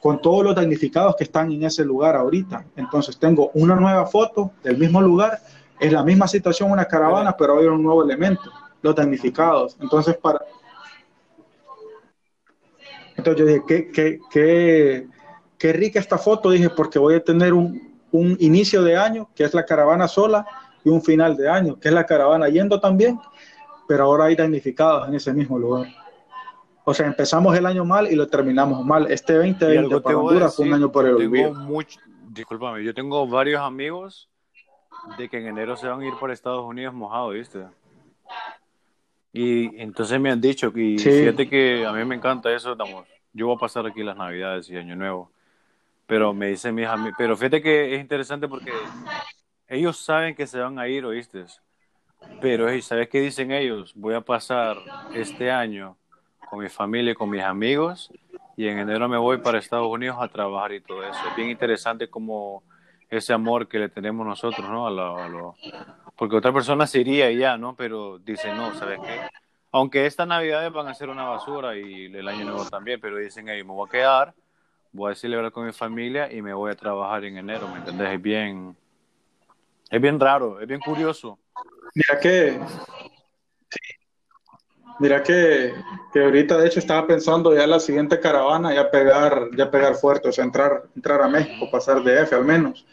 con todos los damnificados que están en ese lugar ahorita. Entonces, tengo una nueva foto del mismo lugar es la misma situación una caravana, pero hay un nuevo elemento, los damnificados. Entonces, para... Entonces yo dije, qué, qué, qué, qué rica esta foto, dije, porque voy a tener un, un inicio de año, que es la caravana sola, y un final de año, que es la caravana yendo también, pero ahora hay damnificados en ese mismo lugar. O sea, empezamos el año mal y lo terminamos mal. Este 2020 para Honduras fue un año por el olvido. Mucho, discúlpame, yo tengo varios amigos de que en enero se van a ir por Estados Unidos mojados, ¿viste? Y entonces me han dicho, y fíjate que a mí me encanta eso, estamos, yo voy a pasar aquí las Navidades y Año Nuevo, pero me dicen mis amigos, pero fíjate que es interesante porque ellos saben que se van a ir, ¿oíste? Pero, ¿sabes qué dicen ellos? Voy a pasar este año con mi familia y con mis amigos y en enero me voy para Estados Unidos a trabajar y todo eso. Es bien interesante como ese amor que le tenemos nosotros, ¿no? A lo, Porque otra persona se iría y ya, ¿no? Pero dice, no, ¿sabes qué? Aunque estas navidades van a ser una basura y el año nuevo también, pero dicen, hey, me voy a quedar, voy a celebrar con mi familia y me voy a trabajar en enero, ¿me entendés? Es bien, es bien raro, es bien curioso. Mira que, mira que, que ahorita de hecho estaba pensando ya la siguiente caravana, ya pegar, ya pegar fuerte, o sea, entrar, entrar a México, pasar de F al menos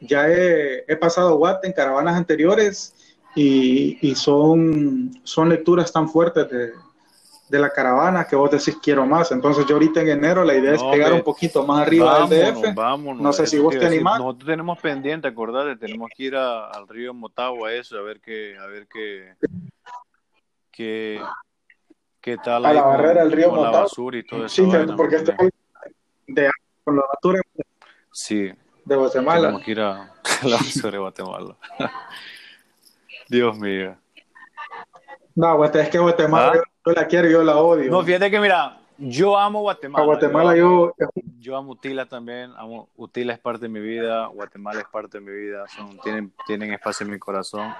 ya he, pasado Watt en caravanas anteriores y, y, son, son lecturas tan fuertes de, de, la caravana que vos decís quiero más. Entonces yo ahorita en enero la idea es pegar un poquito más arriba del DF. Vámonos, no sé si vos te animás. Nosotros tenemos pendiente, acordate, tenemos que ir a, al río Motagua, eso, a ver qué, a ver qué, qué, qué tal. A la barrera del río Motagua. La basura y todo eso. Sí, vaina, porque esto de, con la basura. Sí de Guatemala. Tenemos que ir a la basura de Guatemala. Dios mío. No, es que Guatemala ¿Ah? Yo, la quiero yo la odio. No, fíjate que mira, yo amo Guatemala. A Guatemala yo, yo, yo... amo Utila también. Amo, Utila es parte de mi vida. Guatemala es parte de mi vida. Son, tienen, tienen espacio en mi corazón.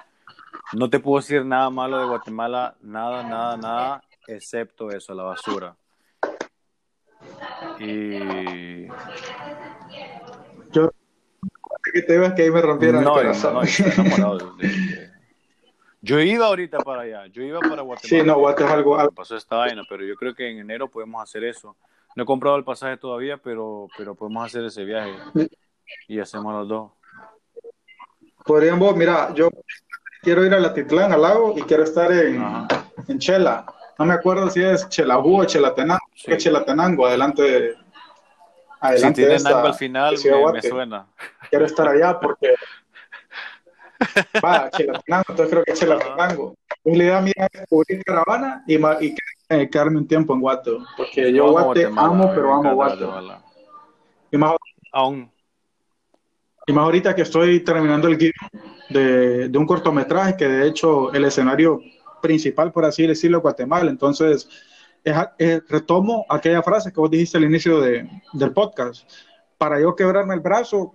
No te puedo decir nada malo de Guatemala. Nada, nada, nada. Excepto eso, la basura. Y que te iba que ahí me rompieron no, el corazón. No, no, estoy enamorado de- de- Yo iba ahorita para allá, yo iba para Guatemala. Sí, no, Guate es algo, pasó esta vaina, pero yo creo que en enero podemos hacer eso. No he comprado el pasaje todavía, pero, pero podemos hacer ese viaje y hacemos los dos. Podríamos, mira, yo quiero ir a Latitlán, al lago, y quiero estar en, en Chela. No me acuerdo si es Chelajú o Chelatenango. Sí. es Chelatenango, adelante de, Si adelante de tiene esta algo al final, me, me suena. Quiero estar allá porque va, Chelatenango, entonces creo que es Chelatenango. Entonces, la idea mía es cubrir caravana y, y que- quedarme un tiempo en Guate, porque yo amo Guate Guatemala, amo, me pero amo Guate. Y más, Aún. y más ahorita que estoy terminando el guion de, de un cortometraje que de hecho el escenario principal, por así decirlo, es Guatemala. Entonces, es es- retomo aquella frase que vos dijiste al inicio de- del podcast. Para yo quebrarme el brazo,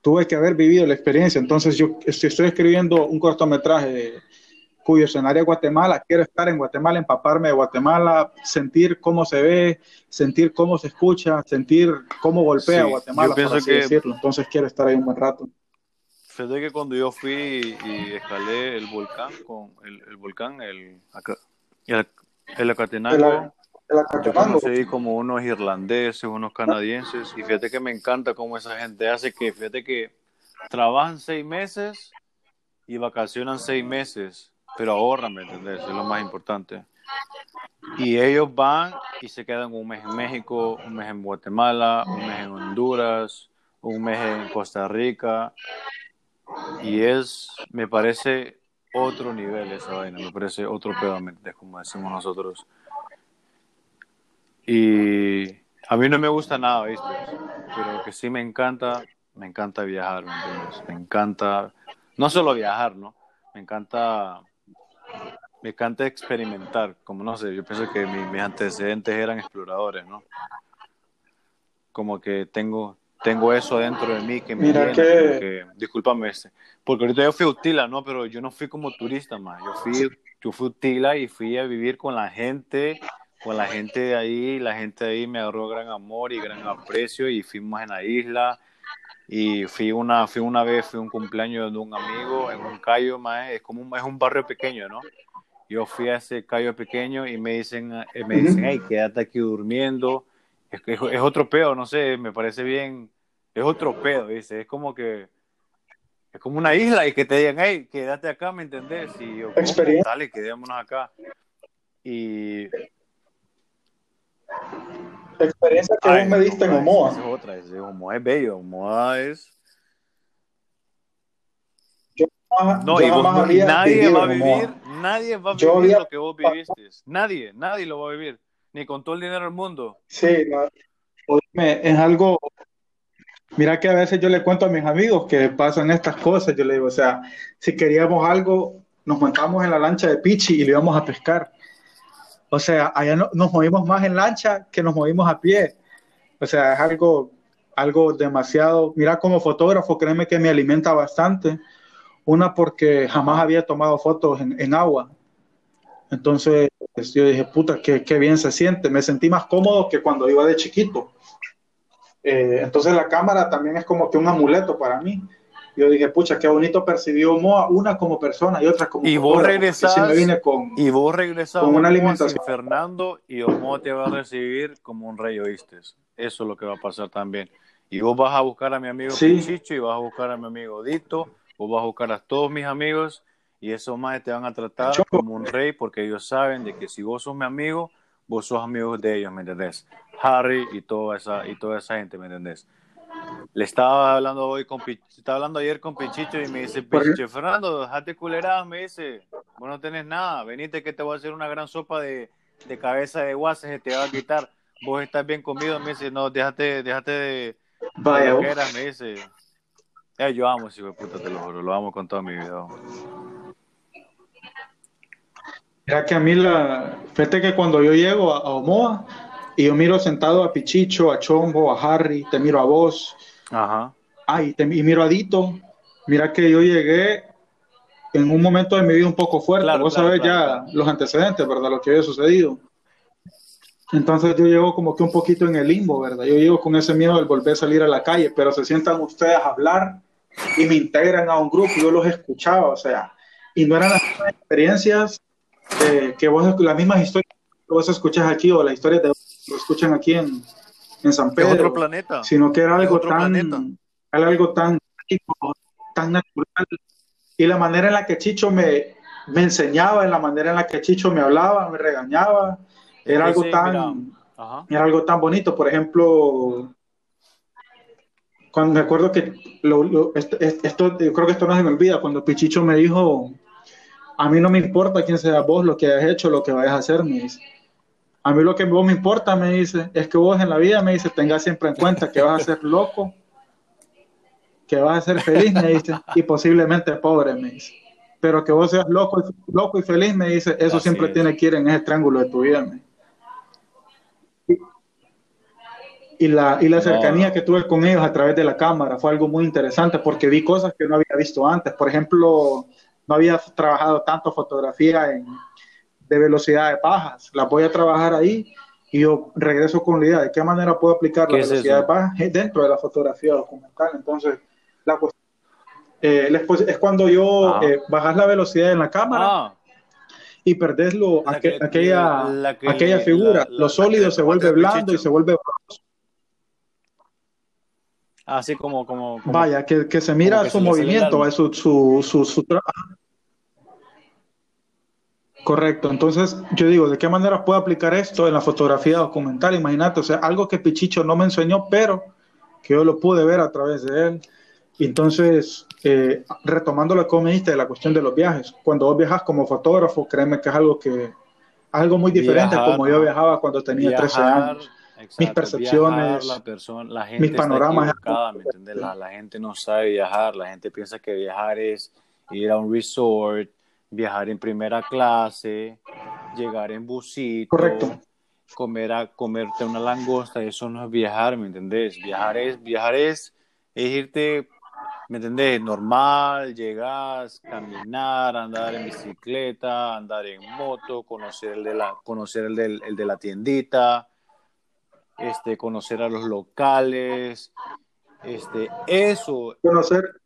tuve que haber vivido la experiencia. Entonces, yo si estoy escribiendo un cortometraje cuyo escenario es Guatemala, quiero estar en Guatemala, empaparme de Guatemala, sentir cómo se ve, sentir cómo se escucha, sentir cómo golpea Sí, Guatemala, por así que- decirlo. Entonces, quiero estar ahí un buen rato. Fíjate que cuando yo fui y escalé el volcán, con el, el volcán, el, el, el Acatenango, Como unos irlandeses, unos canadienses, y fíjate que me encanta cómo esa gente hace que, fíjate que trabajan seis meses y vacacionan seis meses, pero ahorran, ¿me entendés? Es lo más importante. Y ellos van y se quedan un mes en México, un mes en Guatemala, un mes en Honduras, un mes en Costa Rica. Y es, me parece otro nivel esa vaina, me parece otro pedo. Como decimos nosotros. Y a mí no me gusta nada, ¿viste? Pero lo que sí me encanta, me encanta viajar, ¿me entiendes? Me encanta, no solo viajar, ¿no? Me encanta, me encanta experimentar, como no sé, yo pienso que mi- mis antecedentes eran exploradores, ¿no? Como que tengo, tengo eso dentro de mí que me Mira llena, que- que- discúlpame, este, porque ahorita yo fui a Utila, ¿no? Pero yo no fui como turista, más, yo fui, yo fui a Utila y fui a vivir con la gente, con la gente de ahí, la gente de ahí me agarró gran amor y gran aprecio y fuimos en la isla y fui una, fui una vez, fui un cumpleaños de un amigo en un callo, más es como un, es un barrio pequeño, ¿no? Yo fui a ese callo pequeño y me dicen, eh, me dicen, hey, quédate aquí durmiendo. Es, es, es otro pedo, no sé, me parece bien, es otro pedo, dice, es como que, es como una isla y que te digan, hey, quédate acá, ¿me entendés? Y yo. Dale, quedémonos acá. Y Experiencia que Ay, vos me diste en Omoa. Es otra, es Omoa es bello, Omoa es... No, yo y vos jamás no- nadie va a Omoa. vivir, nadie va a vivir había- lo que vos viviste. Nadie, nadie lo va a vivir, ni con todo el dinero del mundo. Sí. Oíme, es algo. Mira que a veces yo le cuento a mis amigos que pasan estas cosas. Yo le digo, o sea, si queríamos algo, nos montamos en la lancha de Pichi y le íbamos a pescar. O sea, allá no- nos movimos más en lancha que nos movimos a pie. O sea, es algo, algo demasiado. Mira, como fotógrafo, créeme que me alimenta bastante. Una, porque jamás había tomado fotos en, en agua. Entonces, yo dije, puta, qué, qué bien se siente. Me sentí más cómodo que cuando iba de chiquito. Eh, entonces, la cámara también es como que un amuleto para mí. Yo dije, pucha, qué bonito percibió Moa, una como persona y otra como Y vos regresás, porque sí me vine con, Y vos regresás Con una alimentación. sin Fernando y Omoa te va a recibir como un rey, ¿oíste? Eso es lo que va a pasar también. Y vos vas a buscar a mi amigo Sí. Pichicho y vas a buscar a mi amigo Dito, vos vas a buscar a todos mis amigos y esos más te van a tratar Choco. como un rey porque ellos saben de que si vos sos mi amigo, vos sos amigo de ellos, ¿me entendés? Harry y toda esa, y toda esa gente, ¿me entendés? Le estaba hablando hoy con estaba hablando ayer con Pichicho y me dice. Pichicho, Fernando, dejate culeradas, me dice, vos no tenés nada, venite que te voy a hacer una gran sopa de, de cabeza de guases que te va a quitar, vos estás bien comido, me dice, no, déjate, déjate de, Vaya, de vos. loqueras", me dice. Eh, yo amo de puta, te lo juro, lo amo con toda mi vida. Mira que a mí la. Fíjate que cuando yo llego a, a Omoa y yo miro sentado a Pichicho, a Chombo, a Harry, te miro a vos, Ajá. ay, te, y miro a Dito. Mira que yo llegué en un momento de mi vida un poco fuerte. Claro, vos claro, sabés claro, ya los antecedentes, ¿verdad? Lo que había sucedido. Entonces yo llego como que un poquito en el limbo, ¿verdad? Yo llego con ese miedo de volver a salir a la calle, pero se sientan ustedes a hablar y me integran a un grupo, yo los escuchaba, o sea, y no eran las mismas experiencias eh, que vos, las mismas historias que vos escuchas aquí o las historias de lo escuchan aquí en, en San Pedro, otro planeta. sino que era algo tan, era algo tan, tan natural y la manera en la que Chicho me, me enseñaba, en la manera en la que Chicho me hablaba, me regañaba, era algo tan, era algo tan bonito. Por ejemplo, cuando me acuerdo que esto, yo creo que esto no se me olvida, cuando Pichicho me dijo, a mí no me importa quién sea vos, lo que hayas hecho, lo que vayas a hacer, me dice. A mí lo que vos me importa, me dice, es que vos en la vida, me dice, tengas siempre en cuenta que vas a ser loco, que vas a ser feliz, me dice, y posiblemente pobre, me dice. Pero que vos seas loco, loco y feliz, me dice, eso siempre tiene que ir en ese triángulo de tu vida, me y la, y la cercanía que tuve con ellos a través de la cámara fue algo muy interesante porque vi cosas que no había visto antes. Por ejemplo, no había trabajado tanto fotografía en, de velocidad de bajas. La voy a trabajar ahí y yo regreso con la idea de qué manera puedo aplicar la velocidad de bajas dentro de la fotografía documental. Entonces, la eh, es cuando yo ah. eh, bajas la velocidad en la cámara. Ah. Y perdés lo, aquella, aquella figura, lo sólido se vuelve blando y se vuelve Así como, como, Vaya, que, que se mira su movimiento, su, su, su, su Correcto, entonces yo digo, ¿de qué manera puedo aplicar esto en la fotografía documental? Imagínate, o sea, algo que Pichicho no me enseñó, pero que yo lo pude ver a través de él. Entonces, eh, retomando lo que me dijiste de la cuestión de los viajes, cuando vos viajas como fotógrafo, créeme que es algo que algo muy diferente como yo viajaba cuando tenía 13 años mis percepciones, la persona, la gente mis panoramas. La, gente no sabe viajar, la gente piensa que viajar es ir a un resort, viajar en primera clase, llegar en busito, Correcto. comer a comerte una langosta, eso no es viajar, ¿me entendés? Viajar es viajar es, irte ¿me entendés? Normal, llegas, caminar, andar en bicicleta, andar en moto, conocer el de la, conocer el, del, el de la tiendita, este, conocer a los locales, este, eso. Conocer.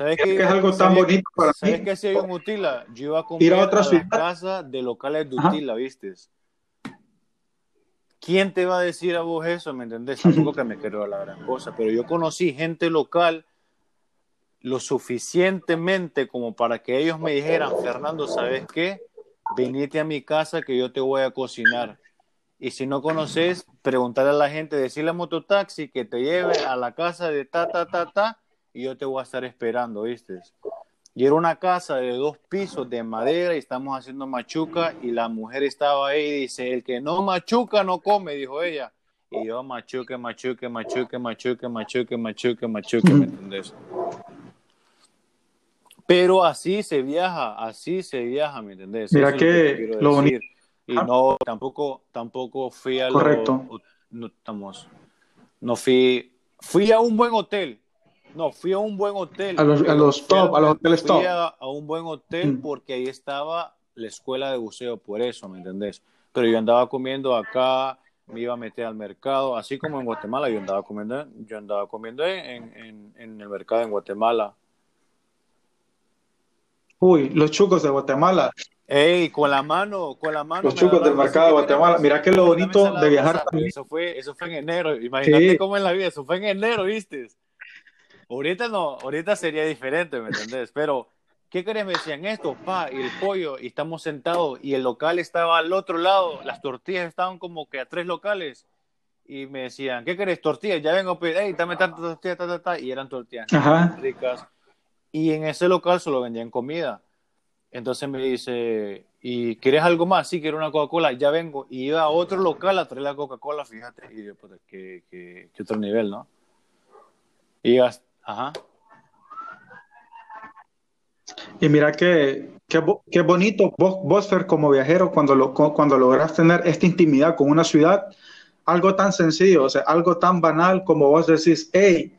¿Sabes que, es algo tan bonito para ¿sabes que si hay un Utila? Yo iba a comer a, otra la casa de locales de Utila, ¿viste? ¿Quién te va a decir a vos eso? ¿Me entendés? Tampoco que me quiero la gran cosa, pero yo conocí gente local lo suficientemente como para que ellos me dijeran, Fernando, ¿sabes qué? Venite a mi casa que yo te voy a cocinar. Y si no conoces, preguntarle a la gente, decirle a mototaxi que te lleve a la casa de ta, ta, ta, ta, y yo te voy a estar esperando, ¿viste? Y era una casa de dos pisos de madera y estamos haciendo machuca y la mujer estaba ahí y dice, el que no machuca no come, dijo ella. Y yo machuque, machuque, machuque, machuque, machuque, machuque, machuque, ¿me entendés? Pero así se viaja, así se viaja, ¿me entendés? Mira que, lo bonito y no, tampoco, tampoco fui a Correcto. no, estamos, no fui, fui a un buen hotel. No, fui a un buen hotel. A los, a los top, a, los hoteles top. Fui a, un buen hotel mm. porque ahí estaba la escuela de buceo, por eso, ¿me entendés? Pero yo andaba comiendo acá, me iba a meter al mercado, así como en Guatemala, yo andaba comiendo, yo andaba comiendo en, en, en el mercado en Guatemala. Uy, los chucos de Guatemala. Ey, con la mano, con la mano. Los chucos del mercado de Guatemala. Mira que lo bonito de viajar también. Eso fue, eso fue en enero. Imagínate cómo en la vida. Eso fue en enero, ¿viste? Ahorita no, ahorita sería diferente, ¿me entendés? Pero, ¿qué querés? Me decían esto, pa, y el pollo, y estamos sentados, y el local estaba al otro lado, las tortillas estaban como que a tres locales, y me decían, ¿qué querés? Tortillas, ya vengo a pedir, hey, dame tantas tortillas, ta, ta, ta, y eran tortillas ricas. Y en ese local solo vendían comida. Entonces me dice, ¿y quieres algo más? Sí, quiero una Coca-Cola, ya vengo. Y iba a otro local a traer la Coca-Cola, fíjate. Y yo, pues, ¿qué, otro nivel, ¿no? Y ajá. Y mira qué, qué, bonito vos, vos, Fer, como viajero, cuando, lo, cuando logras tener esta intimidad con una ciudad, algo tan sencillo, o sea, algo tan banal como vos decís, hey,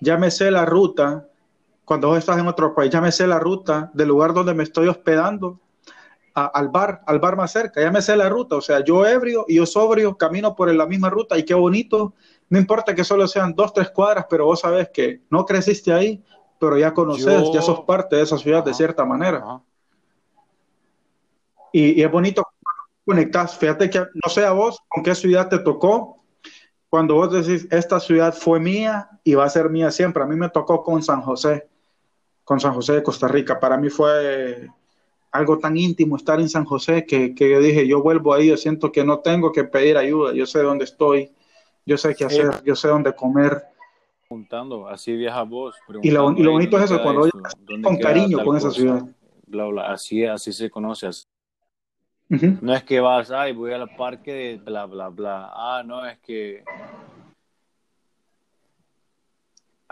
ya me sé la ruta, cuando vos estás en otro país, ya me sé la ruta del lugar donde me estoy hospedando al bar, al bar más cerca, ya me sé la ruta, o sea, yo ebrio y yo sobrio camino por la misma ruta y qué bonito, no importa que solo sean dos, tres cuadras, pero vos sabes que no creciste ahí, pero ya conoces, ya sos parte de esa ciudad de cierta manera. Y, es bonito conectar. Fíjate que, no sé a vos, con qué ciudad te tocó, cuando vos decís, esta ciudad fue mía y va a ser mía siempre. A mí me tocó con San José, con San José de Costa Rica. Para mí fue algo tan íntimo estar en San José que, que yo dije, yo vuelvo ahí, yo siento que no tengo que pedir ayuda, yo sé dónde estoy, yo sé qué hacer, yo sé dónde comer. Preguntando, así viaja vos. Y lo, y lo bonito es eso, cuando con cariño con esa ciudad. así, así se conoce. No es que vas, ay, voy al parque de bla, bla, bla. Ah, no, es que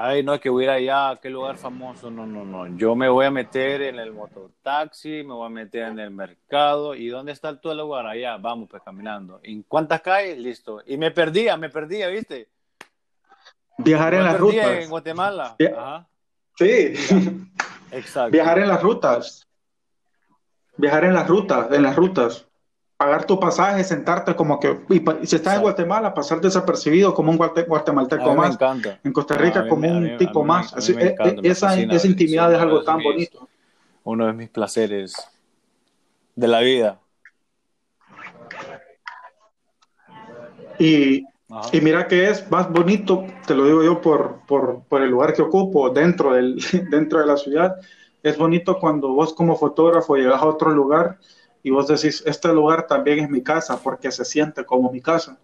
Ay, no, es que voy a ir allá, a qué lugar famoso. No, no, no. Yo me voy a meter en el mototaxi, me voy a meter en el mercado. ¿Y dónde está todo el lugar? Allá, vamos, pues caminando. ¿En cuántas calles? Listo. Y me perdía, me perdía, ¿viste? Viajar en las rutas. En Guatemala. Ajá. Sí. Exacto. Viajar en las rutas. Viajar en las rutas, en las rutas pagar tu pasaje, sentarte como que, y, si estás en Guatemala, pasar desapercibido como un guatemalteco más. En Costa Rica como un tipo más. esa, esa intimidad es algo tan bonito. Uno de mis placeres de la vida. Y, y, mira que es más bonito, te lo digo yo por, por, por el lugar que ocupo dentro, del, dentro de la ciudad, es bonito cuando vos como fotógrafo llegas a otro lugar y vos decís, este lugar también es mi casa porque se siente como mi casa.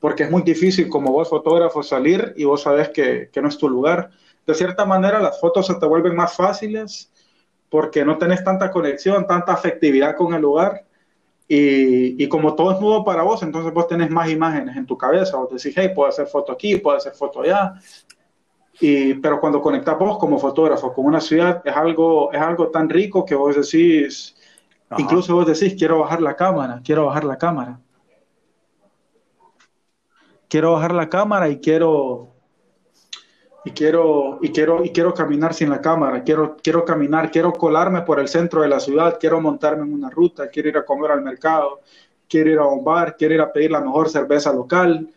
Porque es muy difícil como vos fotógrafo salir y vos sabes que, que no es tu lugar. De cierta manera las fotos se te vuelven más fáciles porque no tenés tanta conexión, tanta afectividad con el lugar. Y, y, como todo es nuevo para vos, entonces vos tenés más imágenes en tu cabeza. Vos decís, hey, puedo hacer foto aquí, puedo hacer foto allá. Y, pero cuando conectas vos como fotógrafo con una ciudad, es algo, es algo tan rico que vos decís, Incluso vos decís, quiero bajar la cámara, quiero bajar la cámara. Quiero bajar la cámara y quiero y quiero y quiero y quiero caminar sin la cámara, quiero quiero caminar, quiero colarme por el centro de la ciudad, quiero montarme en una ruta, quiero ir a comer al mercado, quiero ir a un bar, quiero ir a pedir la mejor cerveza local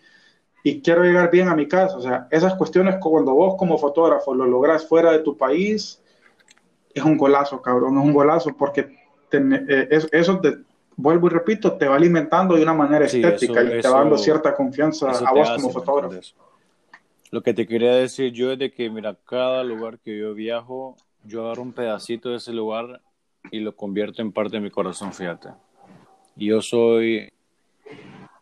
y quiero llegar bien a mi casa, o sea, esas cuestiones cuando vos como fotógrafo lo logras fuera de tu país es un golazo, cabrón, es un golazo porque eh, eso te, vuelvo y repito, te va alimentando de una manera estética y te va dando cierta confianza a vos como fotógrafo. Lo que te quería decir yo es de que, mira, cada lugar que yo viajo, yo agarro un pedacito de ese lugar y lo convierto en parte de mi corazón, fíjate. Y yo soy...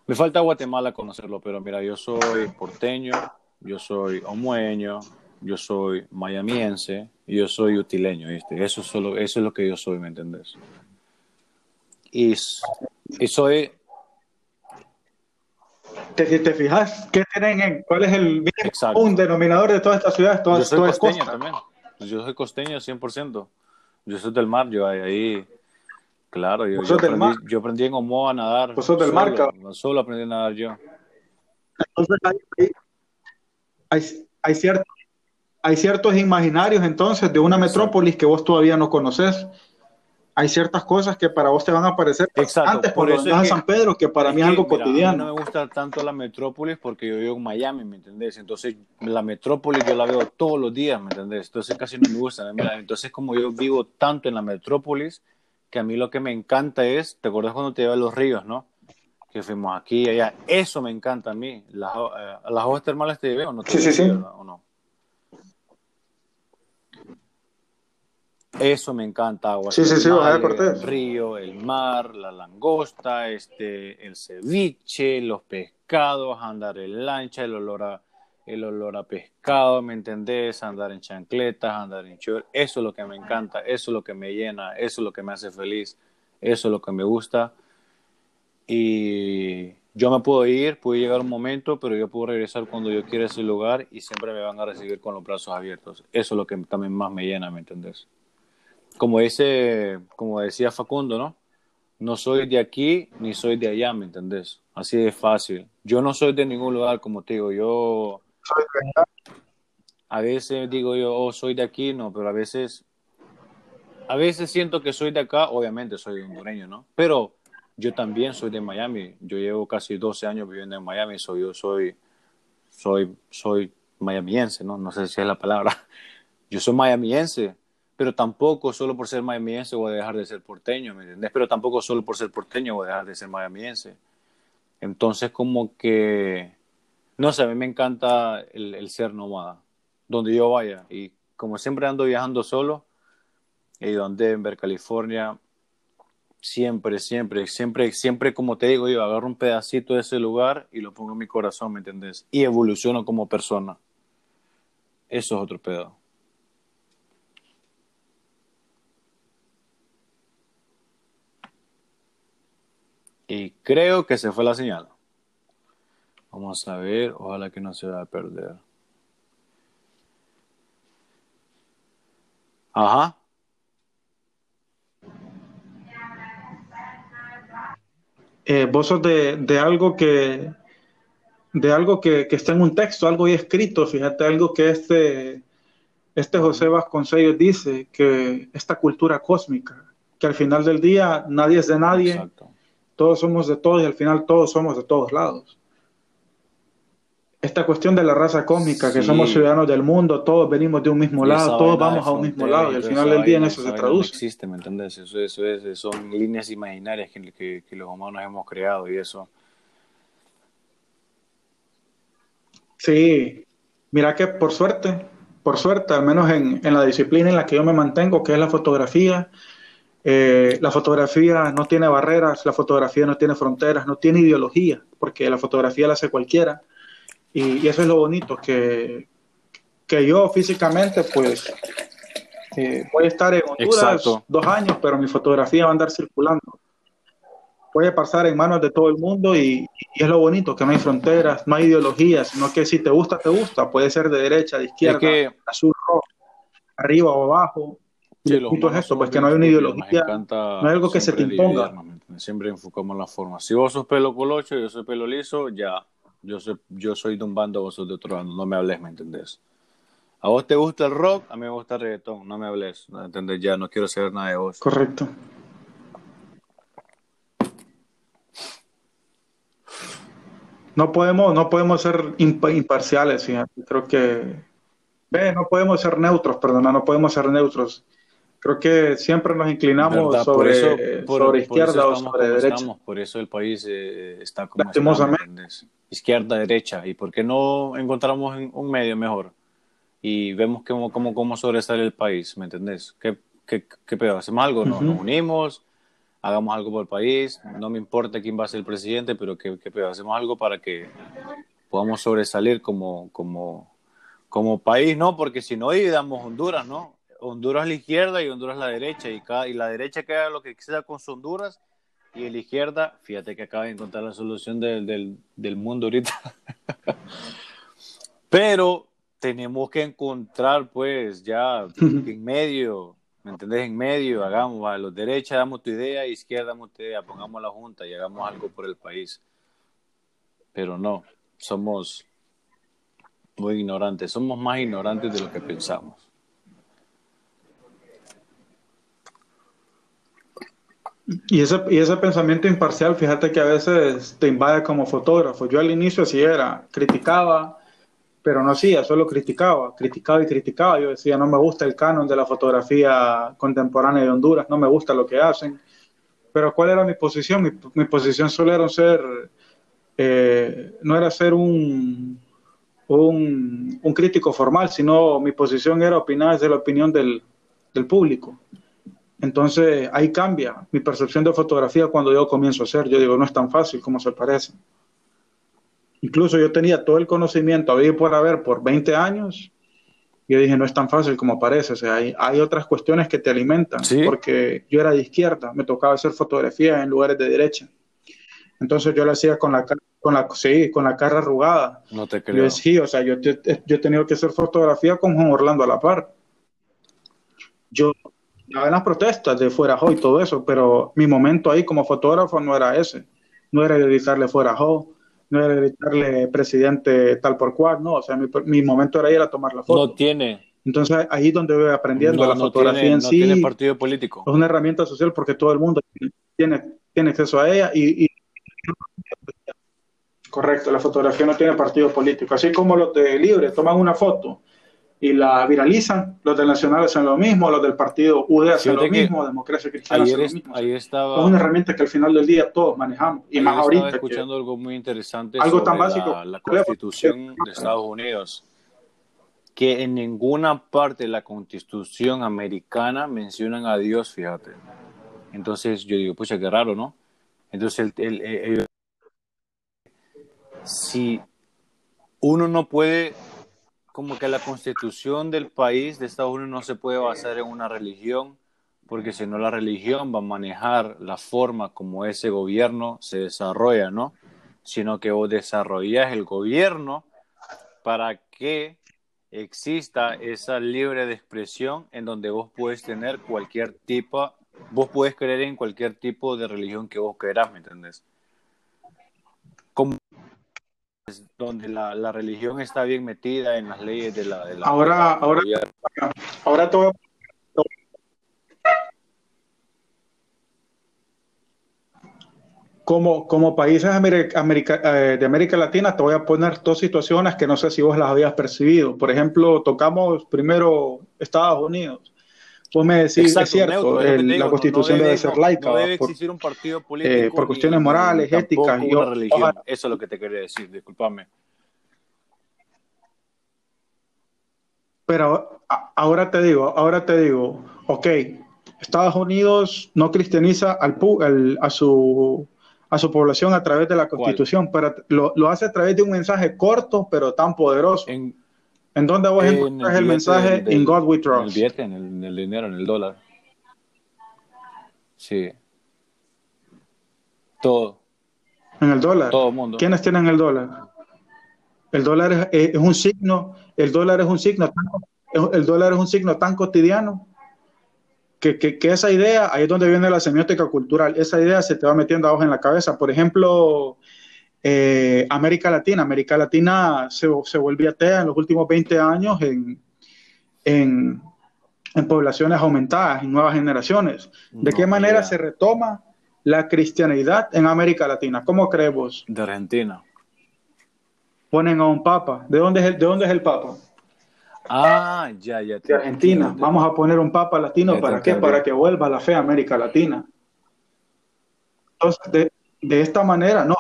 Me falta Guatemala conocerlo, pero mira, yo soy porteño, yo soy homueño, yo soy mayamiense y yo soy utileño, ¿viste? Eso, solo, eso es lo que yo soy, ¿me entendés? Y, y soy... ¿Te, te fijas qué tienen en, cuál es el un denominador de todas estas ciudades? Todas, yo soy costeño también. Yo soy costeño 100%. Yo soy del mar, yo ahí... Claro, yo, yo, aprendí, yo aprendí en Omoa a nadar. ¿Vos sos del mar, cabrón? Solo aprendí a nadar yo. Entonces hay, hay, hay cierto hay ciertos imaginarios entonces de una metrópolis que vos todavía no conoces. Hay ciertas cosas que para vos te van a aparecer antes por eso a San Pedro, que para mí es algo cotidiano. A mí no me gusta tanto la metrópolis porque yo vivo en Miami, ¿me entendés? Entonces la metrópolis yo la veo todos los días, ¿me entendés? Entonces casi no me gusta. Entonces como yo vivo tanto en la metrópolis, que a mí lo que me encanta es, ¿te acuerdas cuando te llevé a los ríos, no? Que fuimos aquí y allá. Eso me encanta a mí. Las, eh, las aguas termales te llevé o no te sí, sí, sí. o no. Eso me encanta, agua. Sí, sí, sí, El río, el mar, la langosta, este, el ceviche, los pescados, andar en lancha, el olor a, el olor a pescado, ¿me entendés? Andar en chancletas, andar en short. Eso es lo que me encanta, eso es lo que me llena, eso es lo que me hace feliz, eso es lo que me gusta. Y yo me puedo ir, puede llegar un momento, pero yo puedo regresar cuando yo quiera a ese lugar y siempre me van a recibir con los brazos abiertos. Eso es lo que también más me llena, ¿me entendés? Como ese, como decía Facundo, ¿no? No soy de aquí ni soy de allá, ¿me entendés? Así de fácil. Yo no soy de ningún lugar, como te digo, yo a veces digo yo, oh, soy de aquí, no, pero a veces, a veces siento que soy de acá, obviamente soy hondureño, ¿no? Pero yo también soy de Miami, yo llevo casi 12 años viviendo en Miami, soy, yo soy, soy, soy mayamiense, ¿no? No sé si es la palabra, Yo soy miamiense, pero tampoco solo por ser miamiense voy a dejar de ser porteño, ¿me entiendes? Pero tampoco solo por ser porteño voy a dejar de ser miamiense. Entonces, como que, no sé, a mí me encanta el, ser nómada, donde yo vaya. Y como siempre ando viajando solo, ido a Denver, California, siempre, siempre, siempre, siempre, como te digo, yo agarro un pedacito de ese lugar y lo pongo en mi corazón, ¿me entiendes? Y evoluciono como persona. Eso es otro pedo. Y creo que se fue la señal. Vamos a ver, ojalá que no se vaya a perder. Ajá. Eh, vos sos de, algo que de algo que, está en un texto, algo ya escrito, fíjate, algo que este, este José Vasconcelos dice, que esta cultura cósmica, que al final del día nadie es de nadie, todos somos de todos y al final todos somos de todos lados esta cuestión de la raza cósmica, que somos ciudadanos del mundo, todos venimos de un mismo lado, todos vamos a un mismo lado, y al final del día en eso se traduce. No existe, ¿me entiendes? Eso, eso es, son líneas imaginarias que, que, los humanos hemos creado y eso. Sí, mira que por suerte, por suerte, al menos en, en la disciplina en la que yo me mantengo, que es la fotografía, eh, la fotografía no tiene barreras, la fotografía no tiene fronteras, no tiene ideología, porque la fotografía la hace cualquiera y, eso es lo bonito, que, que yo físicamente, pues, eh, voy a estar en Honduras dos años, pero mi fotografía va a andar circulando. Puede pasar en manos de todo el mundo y, es lo bonito, que no hay fronteras, no hay ideologías, sino que si te gusta, te gusta. Puede ser de derecha, de izquierda, azul, rojo, arriba o abajo. Sí, el punto es eso, pues que no hay una ideología, no hay algo que se te imponga. Siempre enfocamos la forma. Si vos sos pelo colocho, yo soy pelo liso, ya yo soy, yo soy de un bando, vos sos de otro bando. No me hables, ¿me entendés? A vos te gusta el rock, a mí me gusta el reggaetón. No me hables, ¿me entendés? Ya no quiero saber nada de vos. Correcto. No podemos, no podemos ser imparciales, fíjate. Creo que. Ve, no podemos ser neutros, perdona, no podemos ser neutros. Creo que siempre nos inclinamos sobre, sobre izquierda o sobre derecha. por eso el país eh, está como está, izquierda, derecha, y por qué no encontramos un medio mejor y vemos cómo, cómo, cómo sobresale el país, ¿me entendés? ¿Qué, qué, qué pedo? ¿Hacemos algo? ¿Nos, unimos? Hagamos algo por el país, no me importa quién va a ser el presidente, pero ¿qué, qué pedo? Hacemos algo para que podamos sobresalir como, como, como país, ¿no? Porque si no dividamos Honduras, ¿no? Honduras la izquierda y Honduras la derecha, y, cada, y la derecha que haga lo que quiera con su Honduras, y la izquierda, fíjate que acaba de encontrar la solución del, del, del mundo ahorita. Pero tenemos que encontrar, pues, ya en medio, ¿me entendés? En medio, hagamos, a los derechas damos tu idea, a izquierda damos tu idea, pongamos la junta y hagamos algo por el país. Pero no, somos muy ignorantes, somos más ignorantes de lo que pensamos. Y ese, y ese pensamiento imparcial, fíjate que a veces te invade como fotógrafo. Yo al inicio así era, criticaba, pero no hacía, solo criticaba, criticaba y criticaba. Yo decía, no me gusta el canon de la fotografía contemporánea de Honduras, no me gusta lo que hacen. Pero ¿cuál era mi posición? Mi, posición solo era ser, eh, no era ser un, un, un, crítico formal, sino mi posición era opinar desde la opinión del, del público. Entonces ahí cambia mi percepción de fotografía cuando yo comienzo a hacer. Yo digo, no es tan fácil como se parece. Incluso yo tenía todo el conocimiento, había por haber por 20 años. Y yo dije, no es tan fácil como parece. O sea, hay, hay otras cuestiones que te alimentan. Porque yo era de izquierda, me tocaba hacer fotografía en lugares de derecha. Entonces yo lo hacía con la, con la, sí, con la cara arrugada. No te creo. Yo, sí, o sea, yo, yo, yo he tenido que hacer fotografía con Juan Orlando a la par. Yo en las protestas de Fuera y todo eso, pero mi momento ahí como fotógrafo no era ese. No era gritarle Fuera no era gritarle presidente tal por cual, no. O sea, mi, momento era ir a tomar la foto. No tiene. Entonces ahí es donde voy aprendiendo la fotografía en sí. No tiene partido político. Es una herramienta social porque todo el mundo tiene, tiene acceso a ella y, y Correcto, la fotografía no tiene partido político. Así como los de Libre toman una foto y la viralizan. Los del Nacional hacen lo mismo, los del partido UD hacen lo mismo, Democracia Cristiana hacen lo mismo. Ayer estaba, es una herramienta que al final del día todos manejamos. Y más ahorita. Estaba escuchando algo muy interesante algo sobre tan básico, la, la Constitución de Estados Unidos. Que en ninguna parte de la Constitución americana mencionan a Dios, fíjate. Entonces yo digo, pucha, qué raro, ¿no? Entonces, el, el, el, si uno no puede, como que la constitución del país de Estados Unidos no se puede basar en una religión, porque si no la religión va a manejar la forma como ese gobierno se desarrolla, ¿no? Sino que vos desarrollas el gobierno para que exista esa libre expresión en donde vos puedes tener cualquier tipo, vos puedes creer en cualquier tipo de religión que vos querás, ¿me entendés? Como donde la, la, religión está bien metida en las leyes de la... De la ahora, ahora, ahora todo... Como, como países eh, de América Latina, te voy a poner dos situaciones que no sé si vos las habías percibido. Por ejemplo, tocamos primero Estados Unidos. Vos me decís, Exacto, es cierto, neutro, el, digo, la constitución no debe, debe, ser laica. No debe por, existir un partido político. Eh, por cuestiones ni, morales, éticas. Y una religión. Ojalá. Eso es lo que te quería decir, discúlpame. Pero ahora te digo, ahora te digo, ok, Estados Unidos no cristianiza al, al, a, su, a su población a través de la constitución, ¿Cuál? pero lo, lo, hace a través de un mensaje corto, pero tan poderoso. En, ¿En dónde vos encontrás el, el mensaje? Del, In God We Trust. En el billete, en el, en el, dinero, en el dólar. Sí. Todo. En el dólar. Todo el mundo. ¿Quiénes tienen el dólar? El dólar es, es, un signo, el dólar es un signo, tan, el dólar es un signo tan cotidiano que, que, que, esa idea, ahí es donde viene la semiótica cultural, esa idea se te va metiendo abajo en la cabeza. Por ejemplo, eh, América Latina, América Latina se, se volvió atea en los últimos 20 años en, en, en poblaciones aumentadas, en nuevas generaciones. ¿De no, qué manera se retoma la cristianidad en América Latina? ¿Cómo crees vos? De Argentina ponen a un papa. ¿De dónde es el, de dónde es el papa? Ah, ya, ya. De Argentina. Vamos a poner un papa latino. Ya ¿Para qué? Para que vuelva la fe a América Latina. Entonces, de, de esta manera, no,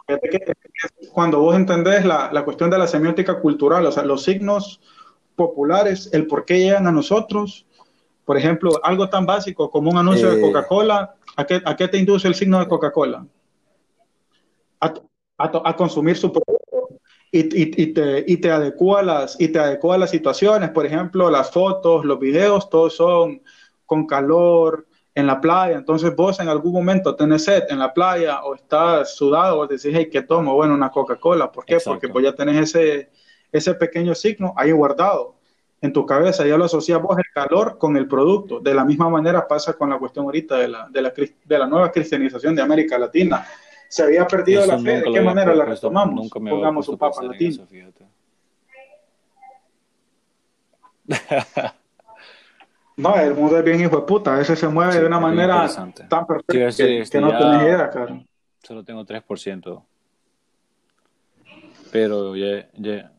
cuando vos entendés la, la, cuestión de la semiótica cultural, o sea, los signos populares, el por qué llegan a nosotros, por ejemplo, algo tan básico como un anuncio eh... de Coca-Cola, ¿a qué, ¿a qué te induce el signo de Coca-Cola? A, a, a consumir su producto y, y, y, te, y, te adecua las, y te adecua las situaciones. Por ejemplo, las fotos, los videos, todos son con calor en la playa. Entonces vos en algún momento tenés sed en la playa o estás sudado, vos decís, hey, ¿qué tomo? Bueno, una Coca-Cola. ¿Por qué? Exacto. Porque pues ya tenés ese, ese pequeño signo ahí guardado en tu cabeza. Ya lo asocias vos el calor con el producto. De la misma manera pasa con la cuestión ahorita de la, de la, de la nueva cristianización de América Latina se había perdido eso la fe, ¿de qué manera la retomamos? Nunca me Pongamos un papa latino. Eso, no, el mundo es bien hijo de puta, a veces se mueve sí, de una manera tan perfecta sí, que, que, no tenés idea, cara. Solo tengo 3%. Pero ya, ya.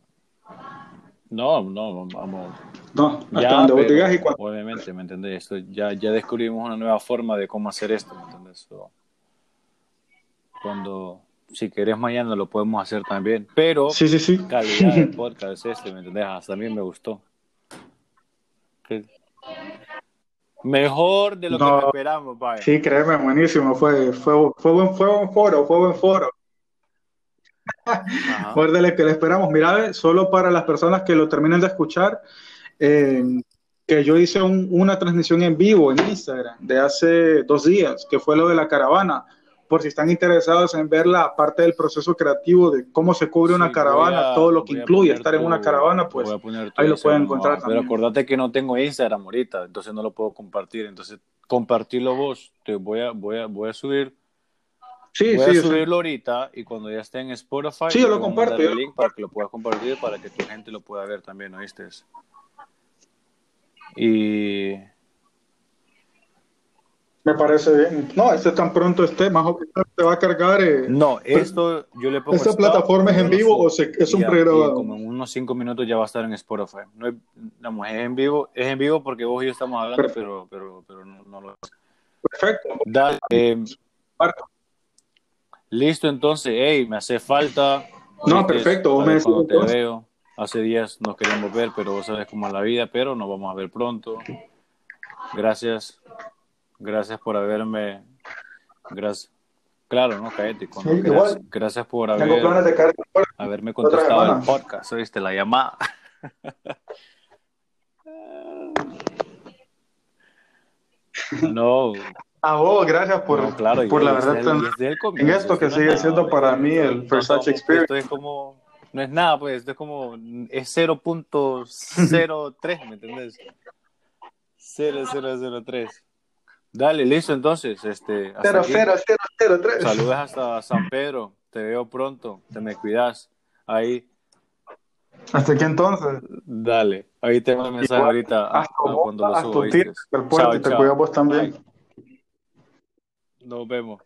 No, no, vamos. No, hasta ya, donde pero, y cuando... Obviamente, ¿me entendés? Esto, ya, ya descubrimos una nueva forma de cómo hacer esto, ¿me entendés? So, cuando si querés mañana lo podemos hacer también. Pero sí, sí, sí. calidad del podcast es este, ¿me entendés? Hasta a mí me gustó. Mejor de lo no, que esperamos, vaya. Sí, créeme, buenísimo. Fue, fue, fue, buen, fue buen foro, fue buen foro. Mejor de lo que le esperamos. Mira, solo para las personas que lo terminen de escuchar, eh, que yo hice un, una transmisión en vivo en Instagram de hace dos días, que fue lo de la caravana por si están interesados en ver la parte del proceso creativo de cómo se cubre sí, una caravana, a, todo lo que incluye estar tu, en una caravana, pues ahí lo pueden encontrar no, Pero acordate que no tengo Instagram ahorita, entonces no lo puedo compartir, entonces compartirlo vos, te voy a, voy a, voy a subir. Sí, voy sí, a subirlo sí. ahorita y cuando ya esté en Spotify, sí, yo lo comparto. El link para que lo puedas compartir para que tu gente lo pueda ver también, ¿oíste? Y Me parece bien. No, este tan pronto esté, más o menos te va a cargar. Eh, no, esto yo le pongo. ¿Esta plataforma es en vivo o se, es un pregrabado? Como en unos cinco minutos ya va a estar en Spotify. No es, es en vivo, es en vivo porque vos y yo estamos hablando, pero, pero, pero no, no, lo es. Perfecto. Dale, eh, listo, entonces, hey, me hace falta. No, perfecto. Vos me te veo. Hace días nos queremos ver, pero vos sabes cómo es la vida, pero nos vamos a ver pronto. Gracias Gracias por haberme. Gracias. Claro, no, cállate. gracias, gracias, por haber, haberme contestado el podcast. Oíste la llamada. no. A vos, gracias por, claro, por la verdad. en esto que sigue siendo para mí el Versace Experience. Esto es como. No es nada, pues. Esto es como. Es 0.03, ¿me entendés? 0003. Dale, listo entonces. Este, 00003. Saludos hasta San Pedro. Te veo pronto. Te me cuidas. Ahí. ¿Hasta aquí entonces? Dale. Ahí tengo el mensaje ahorita. cuando lo subo. Te cuidamos también. Nos vemos.